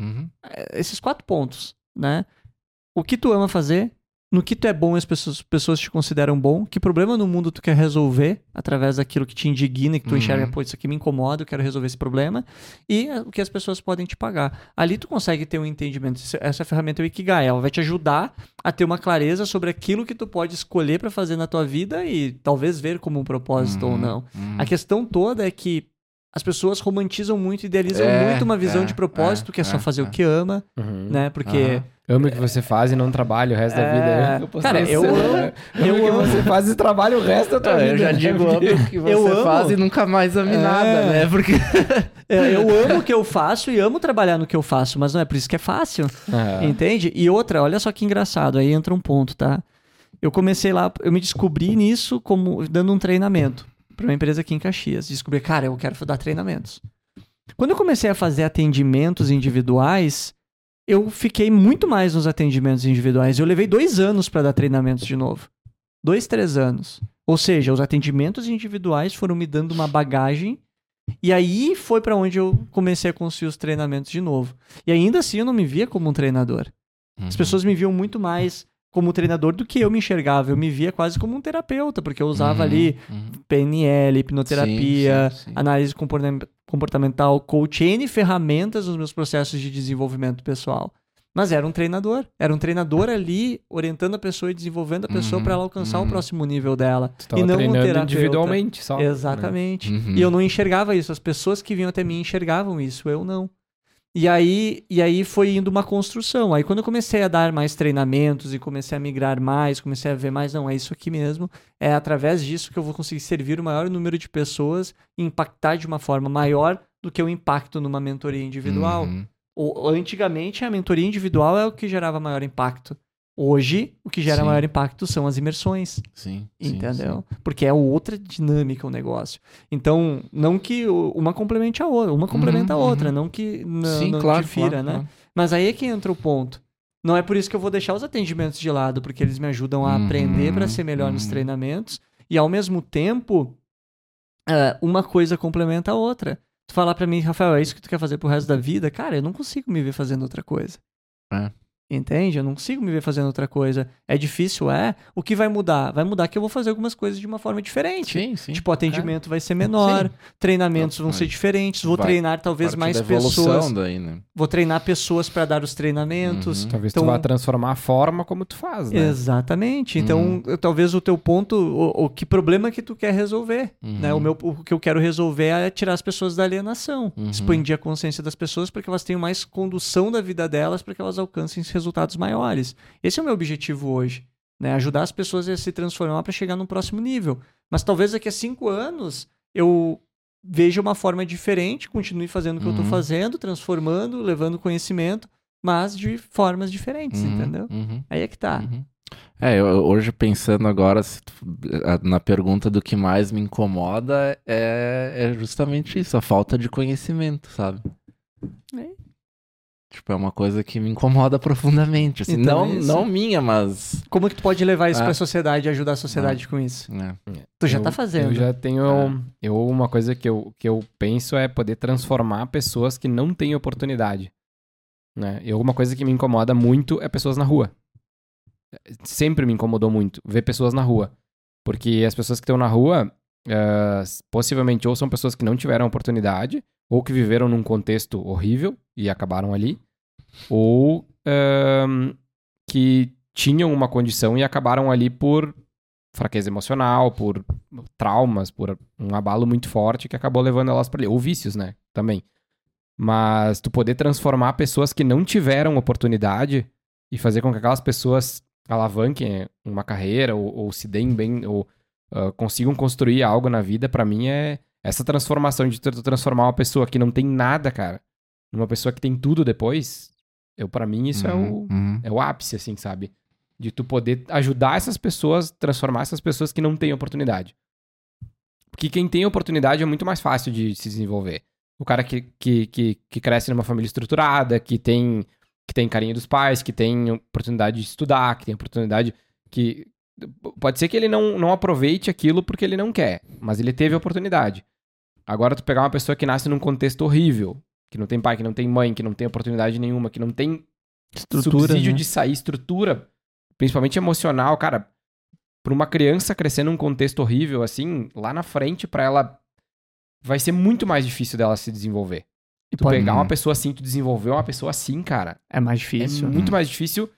Uhum. esses quatro pontos, né? O que tu ama fazer, no que tu é bom e as pessoas, pessoas te consideram bom, que problema no mundo tu quer resolver através daquilo que te indigna, que tu Uhum. enxerga, pô, isso aqui me incomoda, eu quero resolver esse problema, e eh, o que as pessoas podem te pagar. Ali tu consegue ter um entendimento. Essa ferramenta é o Ikigai, ela vai te ajudar a ter uma clareza sobre aquilo que tu pode escolher pra fazer na tua vida e talvez ver como um propósito ou Uhum. não. Uhum. A questão toda é que as pessoas romantizam muito, idealizam É, muito uma visão é, de propósito, é, que é só é, fazer é. o que ama, Uhum. né? Porque Aham. Amo o que você faz e não trabalha o resto da É, vida. cara, eu amo- Amo eu o que amo. você faz e trabalha o resto da tua vida. eu já né? digo amo o que você Eu amo. faz e nunca mais ame É. nada, né? Porque. é, eu amo o que eu faço e amo trabalhar no que eu faço, mas não é por isso que é fácil, entende? E outra, olha só que engraçado, aí entra um ponto, tá? Eu comecei lá, eu me descobri nisso como dando um treinamento para uma empresa aqui em Caxias. Descobri, cara, eu quero dar treinamentos. Quando eu comecei a fazer atendimentos individuais, eu fiquei muito mais nos atendimentos individuais. Eu levei dois anos para dar treinamentos de novo. Dois, três anos. Ou seja, os atendimentos individuais foram me dando uma bagagem. E aí foi para onde eu comecei a construir os treinamentos de novo. E ainda assim eu não me via como um treinador. Uhum. As pessoas me viam muito mais como treinador do que eu me enxergava. Eu me via quase como um terapeuta, porque eu usava Uhum, ali uhum. PNL, hipnoterapia, Sim, sim, sim. análise comportam- comportamental, coach, N ferramentas nos meus processos de desenvolvimento pessoal. Mas era um treinador. Era um treinador ali orientando a pessoa e desenvolvendo a pessoa Uhum, para ela alcançar uhum. o próximo nível dela. Tu e não um treinando terapeuta. individualmente só. né? Exatamente. Uhum. E eu não enxergava isso. As pessoas que vinham até mim enxergavam isso, eu não. E aí, e aí foi indo uma construção. Aí quando eu comecei a dar mais treinamentos e comecei a migrar mais, comecei a ver mais, não, é isso aqui mesmo. É através disso que eu vou conseguir servir o maior número de pessoas e impactar de uma forma maior do que o impacto numa mentoria individual. Uhum. O, antigamente, a mentoria individual é o que gerava maior impacto. Hoje, o que gera Sim. maior impacto são as imersões. Sim. sim, Entendeu? Porque é outra dinâmica o negócio. Então, não que uma complemente a outra, uma complementa a Uhum, outra, uhum. não que Sim, não, sim não claro, difira, claro, né? claro. Mas aí é que entra o ponto. Não é por isso que eu vou deixar os atendimentos de lado, porque eles me ajudam a Uhum, aprender para ser melhor nos uhum. treinamentos e ao mesmo tempo ah, uma coisa complementa a outra. Tu falar pra mim, Rafael, é isso que tu quer fazer pro resto da vida? Cara, eu não consigo me ver fazendo outra coisa. É. Entende? Eu não consigo me ver fazendo outra coisa. É difícil, é. O que vai mudar? Vai mudar que eu vou fazer algumas coisas de uma forma diferente. Sim, sim. Tipo, o atendimento vai ser menor, treinamentos vão ser diferentes, vou vai treinar talvez mais pessoas. daí, né? Vou treinar pessoas para dar os treinamentos. Uhum. Talvez Então- tu vá transformar a forma como tu faz, né? Exatamente. Então, Uhum. talvez o teu ponto, o, o que problema que tu quer resolver, Uhum. né? O meu, o que eu quero resolver é tirar as pessoas da alienação, Uhum. expandir a consciência das pessoas para que elas tenham mais condução da vida delas, para que elas alcancem resultados maiores. Esse é o meu objetivo hoje, né? Ajudar as pessoas a se transformar para chegar no próximo nível. Mas talvez daqui a cinco anos eu veja uma forma diferente, continue fazendo o que eu estou Uhum. fazendo, transformando, levando conhecimento, mas de formas diferentes, Uhum, entendeu? uhum. Aí é que tá. Uhum. É, eu, hoje pensando agora na pergunta do que mais me incomoda é, é justamente isso, a falta de conhecimento, sabe? É. Tipo, é uma coisa que me incomoda profundamente, assim, Então, não, isso- não minha, mas... Como que tu pode levar isso Ah. para a sociedade e ajudar a sociedade com isso? né. Tu já eu, tá fazendo. Eu já tenho. É. Eu, uma coisa que eu, que eu penso é poder transformar pessoas que não têm oportunidade. Né? E uma coisa que me incomoda muito é pessoas na rua. Sempre me incomodou muito ver pessoas na rua. Porque as pessoas que estão na rua, eh, possivelmente ou são pessoas que não tiveram oportunidade, ou que viveram num contexto horrível e acabaram ali, ou ahn, que tinham uma condição e acabaram ali por fraqueza emocional, por traumas, por um abalo muito forte que acabou levando elas para ali. Ou vícios, né? Também. Mas tu poder transformar pessoas que não tiveram oportunidade e fazer com que aquelas pessoas alavanquem uma carreira ou, ou se deem bem ou ah, consigam construir algo na vida, pra mim é essa transformação de tu transformar uma pessoa que não tem nada, cara, numa pessoa que tem tudo depois. Eu para mim isso é o Uhum, uhum. é o ápice, assim, sabe? De tu poder ajudar essas pessoas, transformar essas pessoas que não têm oportunidade. Porque quem tem oportunidade é muito mais fácil de se desenvolver. O cara que, que, que, que cresce numa família estruturada, que tem, que tem carinho dos pais, que tem oportunidade de estudar, que tem oportunidade que. Pode ser que ele não, não aproveite aquilo porque ele não quer, mas ele teve a oportunidade. Agora, tu pegar uma pessoa que nasce num contexto horrível, que não tem pai, que não tem mãe, que não tem oportunidade nenhuma, que não tem subsídio né? de sair, estrutura, principalmente emocional, cara, pra uma criança crescer num contexto horrível assim, lá na frente pra ela vai ser muito mais difícil dela se desenvolver. E Tu pegar uma pessoa assim, tu desenvolver uma pessoa assim, cara, É mais é difícil. muito mais difícil,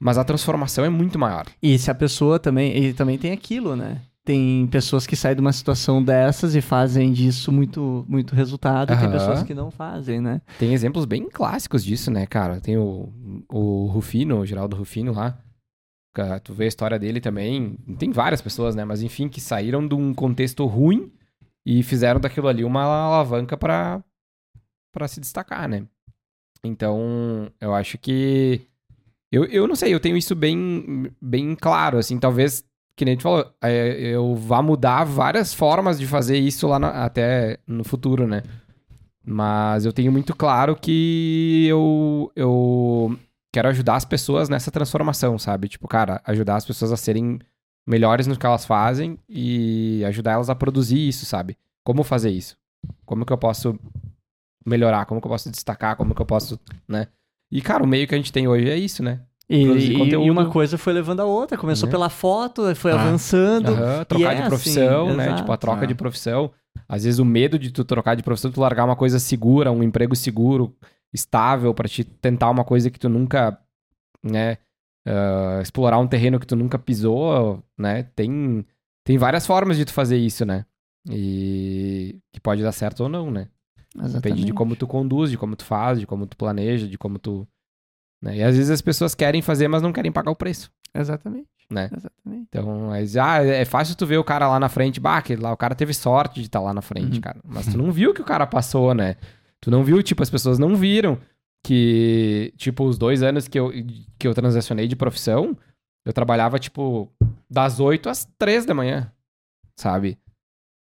mas a transformação é muito maior. E se a pessoa também. E também tem aquilo, né? Tem pessoas que saem de uma situação dessas e fazem disso muito, muito resultado, e tem pessoas que não fazem, né? Tem exemplos bem clássicos disso, né, cara? Tem o, o Rufino, o Geraldo Rufino lá. Tu vê a história dele também. Tem várias pessoas, né? Mas enfim, que saíram de um contexto ruim e fizeram daquilo ali uma alavanca pra, pra se destacar, né? Então, eu acho que. Eu, eu não sei, eu tenho isso bem, bem claro, assim, talvez, que nem a gente falou, é, eu vá mudar várias formas de fazer isso lá até no futuro, né? Mas eu tenho muito claro que eu, eu quero ajudar as pessoas nessa transformação, sabe? Tipo, cara, ajudar as pessoas a serem melhores no que elas fazem e ajudar elas a produzir isso, sabe? Como fazer isso? Como que eu posso melhorar? Como que eu posso destacar? Como que eu posso, né? E, cara, o meio que a gente tem hoje é isso, né? E, e- uma coisa foi levando a outra. Começou Né? pela foto, foi Ah. avançando. Aham, trocar é de assim, profissão, né? exato. Tipo, a troca Ah. de profissão. Às vezes o medo de tu trocar de profissão, tu largar uma coisa segura, um emprego seguro, estável, pra te tentar uma coisa que tu nunca, né? ah, explorar um terreno que tu nunca pisou, né? Tem, tem várias formas de tu fazer isso, né? E que pode dar certo ou não, né? Depende de Exatamente. como tu conduz, de como tu faz, de como tu planeja, de como tu. Né? E às vezes as pessoas querem fazer, mas não querem pagar o preço, Exatamente. né? Exatamente. Então, mas, ah, é fácil tu ver o cara lá na frente, bah, aquele lá, o cara teve sorte de estar lá na frente, Uhum. cara. Mas tu não viu que o cara passou, né? Tu não viu, tipo, as pessoas não viram que, tipo, os dois anos que eu, que eu transacionei de profissão, eu trabalhava, tipo, das 8 às 3 da manhã, sabe?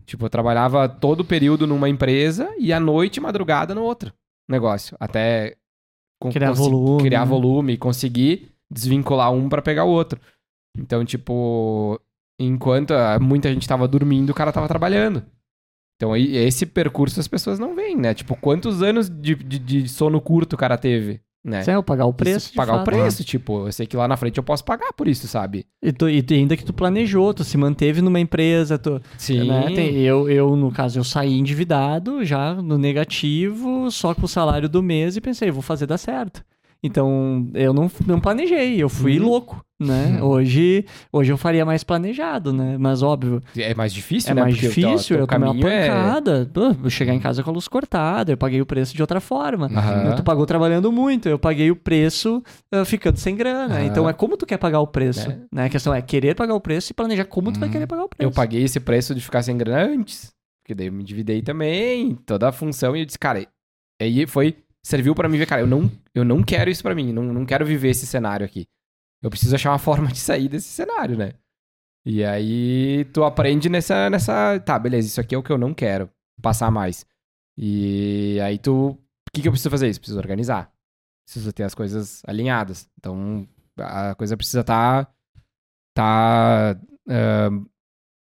Tipo, eu trabalhava todo o período numa empresa e à noite, madrugada, no outro negócio. Até Criar volume, criar né? volume e conseguir desvincular um pra pegar o outro. Então, tipo, enquanto ah, muita gente tava dormindo, o cara tava trabalhando. Então, aí, esse percurso as pessoas não veem, né? Tipo, quantos anos de, de, de sono curto o cara teve, né? Eu pagar o preço. pagar o fato. preço, tipo, eu sei que lá na frente eu posso pagar por isso, sabe? E, tu- e ainda que tu planejou, tu se manteve numa empresa, tu, Sim. né? Tem- eu, eu, no caso, eu saí endividado, já no negativo, só com o salário do mês e pensei, vou fazer dar certo. Então, eu não, não planejei, eu fui Uhum. louco, né? Hoje, hoje eu faria mais planejado, né? Mas óbvio, É mais difícil, é né? mais Porque o teu- difícil, teu eu tomei uma é- pancada. Eu chegar em casa com a luz cortada, eu paguei o preço de outra forma. Aham. Tu pagou trabalhando muito, eu paguei o preço ah, ficando sem grana. Aham. Então é como tu quer pagar o preço. É. Né? A questão é querer pagar o preço e planejar como tu vai Hum. querer pagar o preço. Eu paguei esse preço de ficar sem grana antes. Porque daí eu me endividei também, toda a função, e eu disse, cara, aí foi. Serviu pra mim ver, cara, eu não, eu não quero isso pra mim, não, não quero viver esse cenário aqui. Eu preciso achar uma forma de sair desse cenário, né? E aí tu aprende nessa, nessa. Tá, beleza, isso aqui é o que eu não quero passar mais. E aí tu. O que, que eu preciso fazer? Isso? Preciso organizar. Preciso ter as coisas alinhadas. Então a coisa precisa estar. Tá. ah,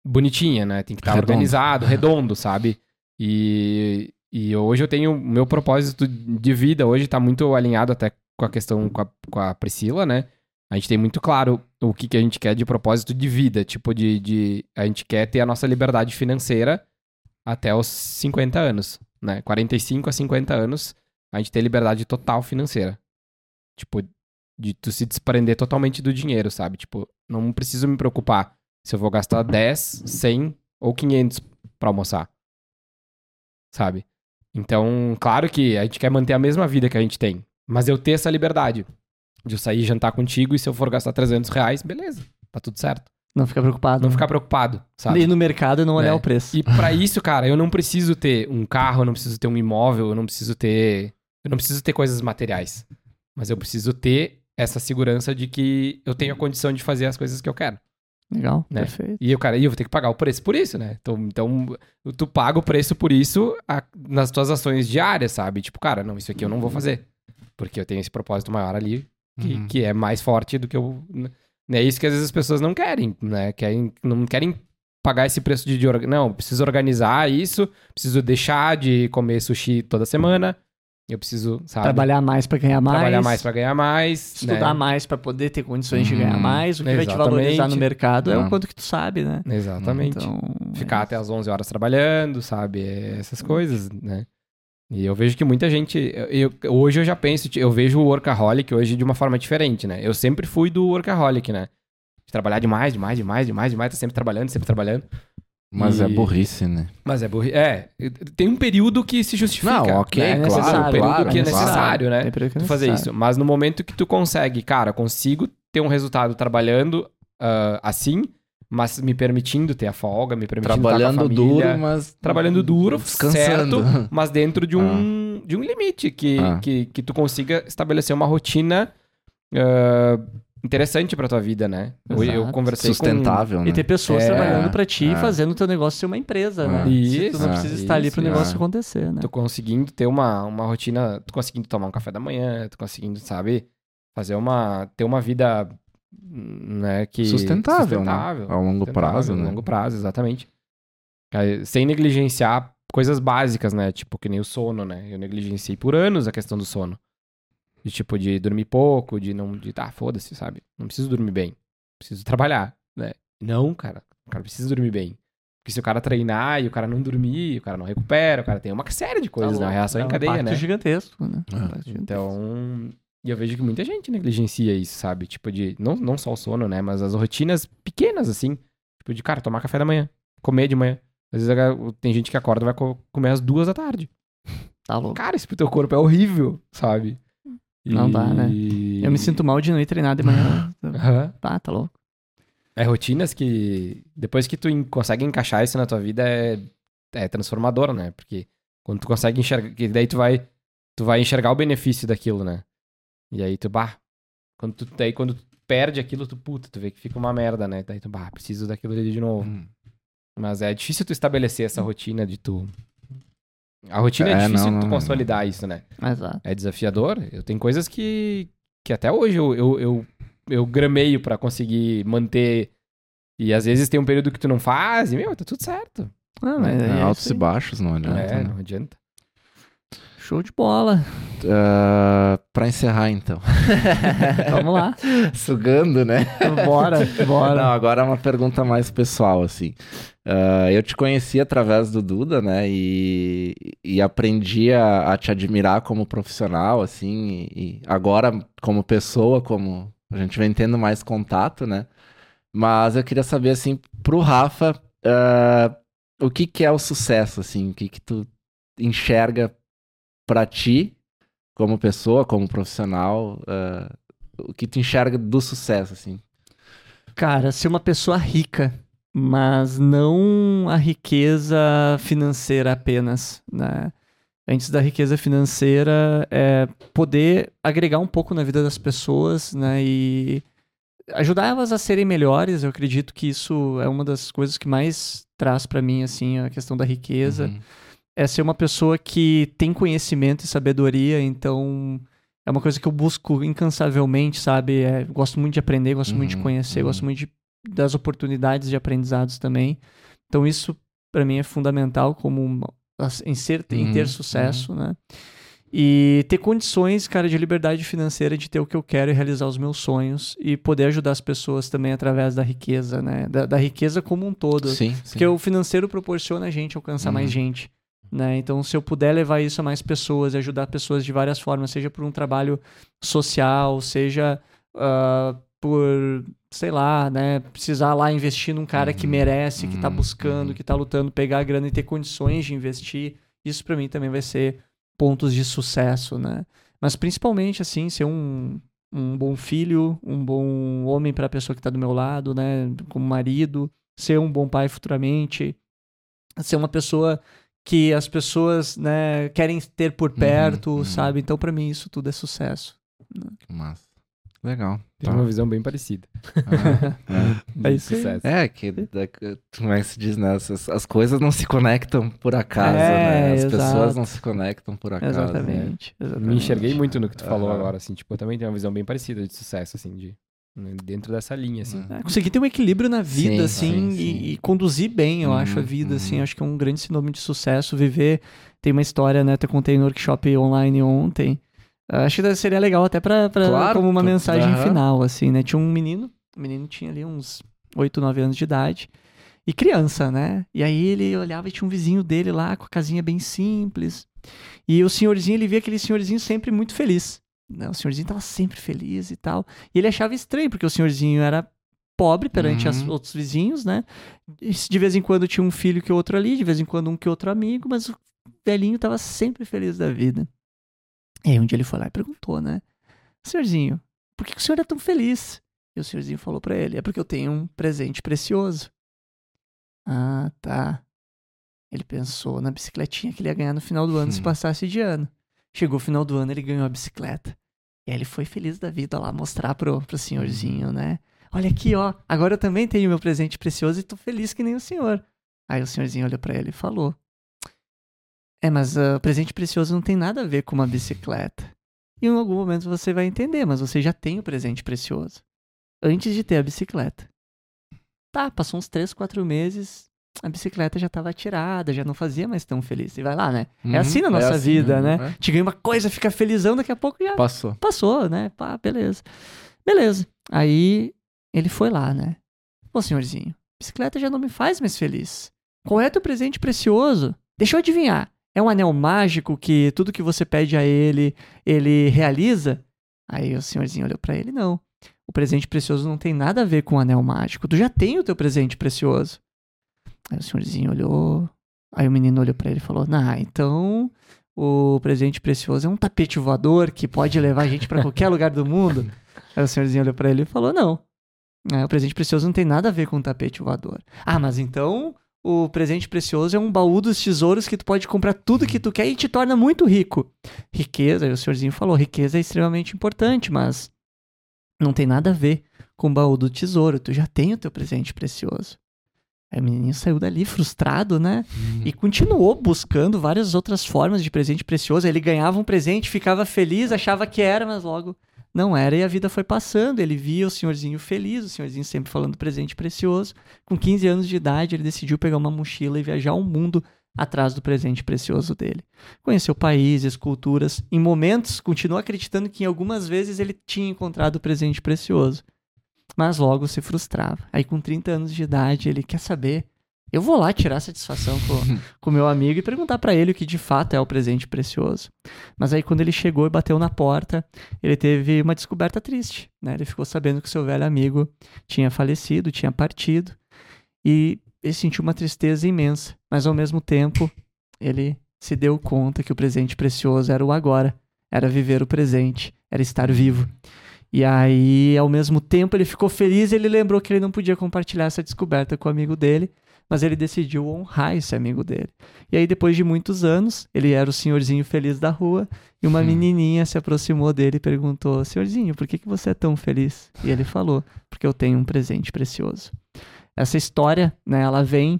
bonitinha, né? Tem que estar Redondo. organizado, redondo, sabe? E, e hoje eu tenho. Meu propósito de vida hoje tá muito alinhado até com a questão com a, com a Priscila, né? A gente tem muito claro o que, que a gente quer de propósito de vida. Tipo, de, de. A gente quer ter a nossa liberdade financeira até os 50 anos, né? 45 a 50 anos, a gente ter liberdade total financeira. Tipo, de tu se desprender totalmente do dinheiro, sabe? Tipo, não preciso me preocupar se eu vou gastar 10, 100 ou 500 pra almoçar. Sabe? Então, claro que a gente quer manter a mesma vida que a gente tem, mas eu ter essa liberdade de eu sair jantar contigo e se eu for gastar 300 reais, beleza, tá tudo certo. Não ficar preocupado. Não ficar preocupado, sabe? Ir no mercado e não olhar É. o preço. E pra isso, cara, eu não preciso ter um carro, eu não preciso ter um imóvel, eu não preciso ter. Eu não preciso ter coisas materiais. Mas eu preciso ter essa segurança de que eu tenho a condição de fazer as coisas que eu quero. Legal, Né? perfeito. E eu, cara, eu vou ter que pagar o preço por isso, né? Então, então tu paga o preço por isso a- nas tuas ações diárias, sabe? Tipo, cara, não, isso aqui eu não vou fazer. Porque eu tenho esse propósito maior ali, que, Uhum. que é mais forte do que eu. É isso que às vezes as pessoas não querem, né? Querem, não querem pagar esse preço de, de Não, preciso organizar isso, preciso deixar de comer sushi toda semana. Eu preciso, sabe? Trabalhar mais pra ganhar mais. Trabalhar mais pra ganhar mais. Estudar né? mais pra poder ter condições de Uhum. ganhar mais. O que vai te valorizar no Exatamente. mercado é o quanto que tu sabe, né? Exatamente. Então, Ficar é até as 11 horas trabalhando, sabe? É Essas coisas, né? E eu vejo que muita gente. eu- eu- hoje eu já penso, eu vejo o workaholic hoje de uma forma diferente, né? Eu sempre fui do workaholic, né? De trabalhar demais, demais, demais, demais, demais, tá sempre trabalhando, sempre trabalhando. Mas é E- burrice, né? Mas é burri... É, tem um período que se justifica. Não, ok, né? É claro, necessário, um período claro, que é claro. necessário, né? Tem período que é tu fazer necessário. isso. Mas no momento que tu consegue, cara, consigo ter um resultado trabalhando ah, assim, mas me permitindo ter a folga, me permitindo estar Trabalhando com a família, duro, mas. trabalhando duro, Descansando. certo, mas dentro de um, de um limite que, Ah. que, que tu consiga estabelecer uma rotina ah, interessante pra tua vida, né? Eu, eu conversei Sustentável, né? E ter pessoas É, trabalhando pra ti, é. fazendo o teu negócio ser uma empresa, É. né? Se tu não Isso, precisa estar ali pro isso, negócio é. acontecer, né? tu conseguindo ter uma, uma rotina, tu conseguindo tomar um café da manhã, tu conseguindo, sabe, fazer uma, ter uma vida, né, que... Sustentável, né? Ao longo sustentável, prazo, a né? longo prazo, exatamente. Sem negligenciar coisas básicas, né, tipo, que nem o sono, né, eu negligenciei por anos a questão do sono. De, tipo, de dormir pouco, de não, de, tá, foda-se, sabe, não preciso dormir bem, preciso trabalhar, né. Não, cara, o cara precisa dormir bem. Porque se o cara treinar e o cara não dormir, o cara não recupera, o cara tem uma série de coisas, né? Uma reação é em um cadeia, impacto né? gigantesco, né? É. Um gigantesco. Então, e eu vejo que muita gente negligencia isso, sabe? Tipo de, não, não só o sono, né? Mas as rotinas pequenas, assim. Tipo de, cara, tomar café da manhã, comer de manhã. Às vezes a- tem gente que acorda e vai co- comer às duas da tarde. Tá louco. Cara, isso pro teu corpo é horrível, sabe? Não dá, né? Eu me sinto mal de não ir treinar de manhã. Aham. Tá, tá louco. É rotinas que, depois que tu consegue encaixar isso na tua vida, é, é transformador, né? Porque quando tu consegue enxergar, que daí tu vai tu vai enxergar o benefício daquilo, né? E aí tu, bah, quando tu, daí quando tu perde aquilo, tu, puta, tu vê que fica uma merda, né? Daí tu, bah, preciso daquilo ali de novo. Hum. Mas é difícil tu estabelecer essa rotina de tu... A rotina é, É, difícil não, tu não, consolidar isso, né? Exato. É desafiador. Eu tenho coisas que, que até hoje eu, eu, eu, eu grameio pra conseguir manter. E às vezes tem um período que tu não faz e, meu, tá tudo certo. Ah, mas É, é altos e baixos, não adianta. é, né? não adianta. Show de bola. Ah, pra encerrar, então. Vamos lá. Sugando, né? Bora, bora. Não, agora é uma pergunta mais pessoal, assim. Ah, eu te conheci através do Duda, né? E, e aprendi a, a te admirar como profissional, assim. E, e agora, como pessoa, como a gente vem tendo mais contato, né? Mas eu queria saber, assim, pro Rafa, ah, o que que é o sucesso, assim? O que que tu enxerga pra ti, como pessoa, como profissional? ah, o que tu enxerga do sucesso, assim? Cara, ser uma pessoa rica, mas não a riqueza financeira apenas, né? Antes da riqueza financeira, é poder agregar um pouco na vida das pessoas, né? E ajudar elas a serem melhores. Eu acredito que isso é uma das coisas que mais traz pra mim, assim, a questão da riqueza. Uhum. É ser uma pessoa que tem conhecimento e sabedoria, então é uma coisa que eu busco incansavelmente, sabe? É, gosto muito de aprender, gosto muito de Uhum, conhecer, uhum. gosto muito de- das oportunidades de aprendizados também. Então isso para mim é fundamental como uma- em ser em ter Uhum, sucesso, né? E ter condições, cara, de liberdade financeira de ter o que eu quero e realizar os meus sonhos e poder ajudar as pessoas também através da riqueza, né? Da, da riqueza como um todo. Sim, sim. Porque o financeiro proporciona a gente alcançar mais Uhum. gente. Né? Então, se eu puder levar isso a mais pessoas e ajudar pessoas de várias formas, seja por um trabalho social, seja ah, por, sei lá, né? Precisar lá investir num cara que Uhum. merece, que tá Uhum. buscando, Uhum. que tá lutando, pegar a grana e ter condições de investir, isso pra mim também vai ser pontos de sucesso, né? Mas principalmente, assim, ser um, um bom filho, um bom homem pra pessoa que tá do meu lado, né? Como marido, ser um bom pai futuramente, ser uma pessoa que as pessoas, né, querem ter por perto, uhum. sabe? Então, pra mim, isso tudo é sucesso. Que massa. Legal. Tem Tá. uma visão bem parecida. Ah, É de isso sucesso. é. É, que como é que se diz, né? As, as coisas não se conectam por acaso, É, né? As exato. pessoas não se conectam por acaso. né? Exatamente. exatamente. Me enxerguei muito no que tu falou Aham. agora, assim, tipo, eu também tenho uma visão bem parecida de sucesso, assim, de né, dentro dessa linha, assim. Uhum. É, conseguir ter um equilíbrio na vida, Sim, assim, sim, e, sim. e conduzir bem, eu Uhum, acho, a vida, assim. uhum. Acho que é um grande sinônimo de sucesso. Viver. Tem uma história, né? Eu contei no workshop online ontem. Ah, Acho que seria legal até pra, pra- Claro, como uma tu- mensagem aham. final, assim, né? Tinha um menino, o menino tinha ali uns 8, 9 anos de idade. E criança, né? E aí ele olhava e tinha um vizinho dele lá com a casinha bem simples. E o senhorzinho, ele via aquele senhorzinho sempre muito feliz. Né? O senhorzinho tava sempre feliz e tal. E ele achava estranho, porque o senhorzinho era pobre perante os Uhum. outros vizinhos, né? De vez em quando tinha um filho que outro ali, de vez em quando um que outro amigo, mas o velhinho tava sempre feliz da vida. E aí um dia ele foi lá e perguntou, né? Senhorzinho, por que o senhor é tão feliz? E o senhorzinho falou pra ele, é porque eu tenho um presente precioso. Ah, tá. Ele pensou na bicicletinha que ele ia ganhar no final do ano se Hum. passasse de ano. Chegou o final do ano, ele ganhou a bicicleta. E aí ele foi feliz da vida lá mostrar pro, pro senhorzinho, né? Olha aqui, ó. Agora eu também tenho meu presente precioso e tô feliz que nem o senhor. Aí o senhorzinho olhou pra ele e falou: É, mas o presente precioso não tem nada a ver com uma bicicleta. E em algum momento você vai entender, mas você já tem o presente precioso. Antes de ter a bicicleta. Tá, passou uns 3, 4 meses, a bicicleta já tava tirada, já não fazia mais tão feliz. E vai lá, né? Uhum, É assim na é nossa assim, vida, uhum, né? é. Te ganha uma coisa, fica felizão, daqui a pouco já Passou. passou, né? Pá, beleza. Beleza. Aí ele foi lá, né? Ô, senhorzinho, bicicleta já não me faz mais feliz. Qual é teu presente precioso? Deixa eu adivinhar. É um anel mágico que tudo que você pede a ele, ele realiza? Aí o senhorzinho olhou pra ele, não. O presente precioso não tem nada a ver com o anel mágico. Tu já tem o teu presente precioso. Aí o senhorzinho olhou. Aí o menino olhou pra ele e falou: Nah, então o presente precioso é um tapete voador que pode levar a gente pra qualquer lugar do mundo. Aí o senhorzinho olhou pra ele e falou: Não. É, o presente precioso não tem nada a ver com o tapete voador. Ah, mas então o presente precioso é um baú dos tesouros que tu pode comprar tudo que tu quer e te torna muito rico. Riqueza, o senhorzinho falou, riqueza é extremamente importante, mas não tem nada a ver com o baú do tesouro. Tu já tem o teu presente precioso. Aí o menino saiu dali frustrado, né? E continuou buscando várias outras formas de presente precioso. Ele ganhava um presente, ficava feliz, achava que era, mas logo não era. E a vida foi passando. Ele via o senhorzinho feliz, o senhorzinho sempre falando presente precioso. Com 15 anos de idade, ele decidiu pegar uma mochila e viajar o mundo atrás do presente precioso dele. Conheceu países, culturas. Em momentos, continuou acreditando que em algumas vezes ele tinha encontrado o presente precioso mas logo se frustrava. Aí, com 30 anos de idade, ele quer saber. Eu vou lá tirar satisfação com o meu amigo e perguntar para ele o que de fato é o presente precioso. Mas aí, quando ele chegou e bateu na porta, ele teve uma descoberta triste. Né? Ele ficou sabendo que seu velho amigo tinha falecido, tinha partido, e ele sentiu uma tristeza imensa. Mas ao mesmo tempo, ele se deu conta que o presente precioso era o agora, era viver o presente, era estar vivo. E aí, ao mesmo tempo, ele ficou feliz e ele lembrou que ele não podia compartilhar essa descoberta com o amigo dele, mas ele decidiu honrar esse amigo dele. E aí, depois de muitos anos, ele era o senhorzinho feliz da rua, e uma hum. menininha se aproximou dele e perguntou: Senhorzinho, por que, que você é tão feliz? E ele falou: Porque eu tenho um presente precioso. Essa história, né, ela vem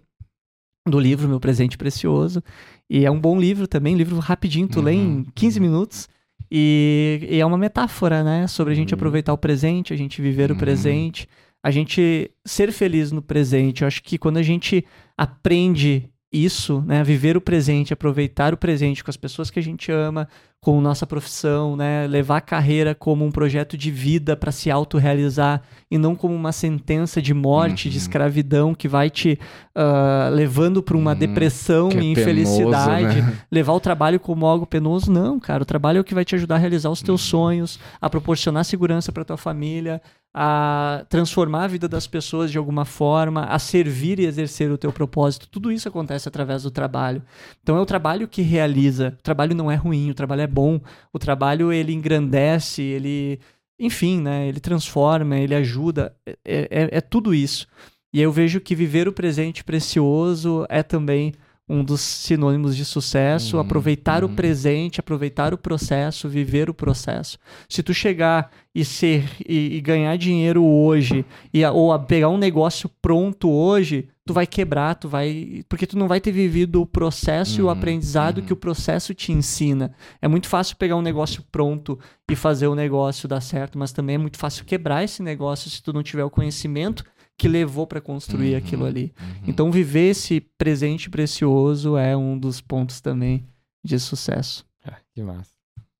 do livro Meu Presente Precioso, e é um bom livro também, livro rapidinho, tu uhum. lê em 15 minutos, e, e, é uma metáfora, né? Sobre a gente uhum. aproveitar o presente, a gente viver uhum. o presente, a gente ser feliz no presente. Eu acho que quando a gente aprende isso, né, viver o presente, aproveitar o presente com as pessoas que a gente ama, com nossa profissão, né, levar a carreira como um projeto de vida para se autorrealizar e não como uma sentença de morte, uhum. de escravidão que vai te uh, levando para uma uhum. depressão e é infelicidade, né? levar o trabalho como algo penoso, não, cara, o trabalho é o que vai te ajudar a realizar os teus uhum. sonhos, a proporcionar segurança para tua família, a transformar a vida das pessoas de alguma forma, a servir e exercer o teu propósito. Tudo isso acontece através do trabalho. Então é o trabalho que realiza. O trabalho não é ruim, o trabalho é bom. O trabalho ele engrandece, ele, enfim, né? Ele transforma, ele ajuda. É, é, é tudo isso. E eu vejo que viver o presente precioso é também um dos sinônimos de sucesso, uhum, aproveitar uhum. o presente, aproveitar o processo, viver o processo. Se tu chegar e ser e, e ganhar dinheiro hoje e ou a pegar um negócio pronto hoje, tu vai quebrar, tu vai porque tu não vai ter vivido o processo uhum, e o uhum, aprendizado que o uhum. processo te ensina. É muito fácil pegar um negócio pronto e fazer o negócio dar certo, mas também é muito fácil quebrar esse negócio se tu não tiver o conhecimento que levou para construir uhum, aquilo ali. Uhum. Então, viver esse presente precioso é um dos pontos também de sucesso. Ah, que massa.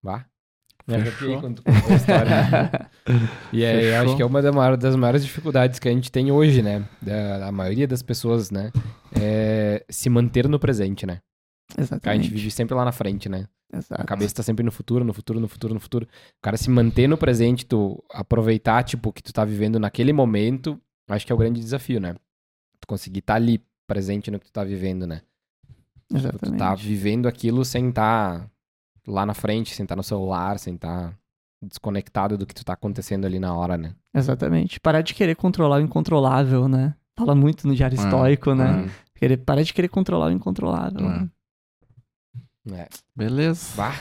Bah. Me arrepiei quando tu contou a história. e é, acho que é uma das maiores dificuldades que a gente tem hoje, né? Da, a maioria das pessoas, né? É se manter no presente, né? Exatamente. A gente vive sempre lá na frente, né? Exato. A cabeça tá sempre no futuro, no futuro, no futuro, no futuro. O cara se manter no presente, tu aproveitar, tipo, o que tu tá vivendo naquele momento acho que é o grande desafio, né? Tu conseguir estar tá ali presente no que tu tá vivendo, né? Exatamente. Tipo, tu tá vivendo aquilo sem estar tá lá na frente, sem estar tá no celular, sem estar tá desconectado do que tu tá acontecendo ali na hora, né? Exatamente. Parar de querer controlar o incontrolável, né? Fala muito no diário estoico, né? Querer, parar de querer controlar o incontrolável. Né? É. Beleza. Bah.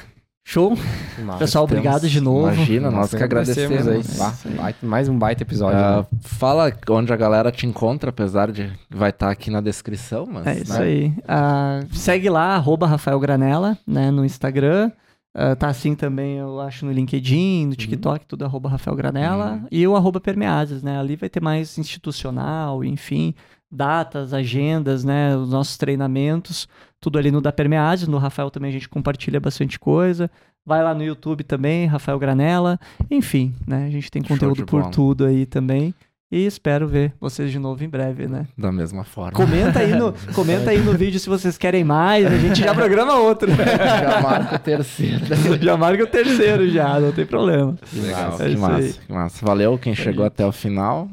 Show. Nossa, Pessoal, obrigado de novo. Imagina, nós que agradecemos, aí. Mais um baita episódio. Uh, né? Fala onde a galera te encontra, apesar de vai estar tá aqui na descrição. Mas, é isso né? aí. Uh, segue lá, arroba Rafael Granella, né, no Instagram. Uh, tá assim também, eu acho, no LinkedIn, no TikTok, uhum. tudo arroba Rafael Granella. Uhum. E o arroba Permeases, né? Ali vai ter mais institucional, enfim, datas, agendas, né? Os nossos treinamentos tudo ali no da Permeades, no Rafael também a gente compartilha bastante coisa. Vai lá no YouTube também, Rafael Granella. Enfim, né? A gente tem conteúdo por tudo aí também. E espero ver vocês de novo em breve, né? Da mesma forma. Comenta aí no, comenta aí no vídeo se vocês querem mais. A gente já programa outro. já marca o terceiro. já marca o terceiro já, não tem problema. Que legal. É que, massa, que massa. Valeu quem chegou até o final.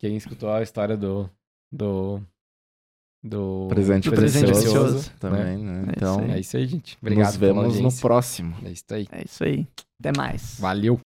Quem escutou a história do, do do presente, do presente precioso, precioso também, né? É então, é isso aí, gente. Obrigado. Nos vemos no próximo. É isso aí. É isso aí. Até mais. Valeu.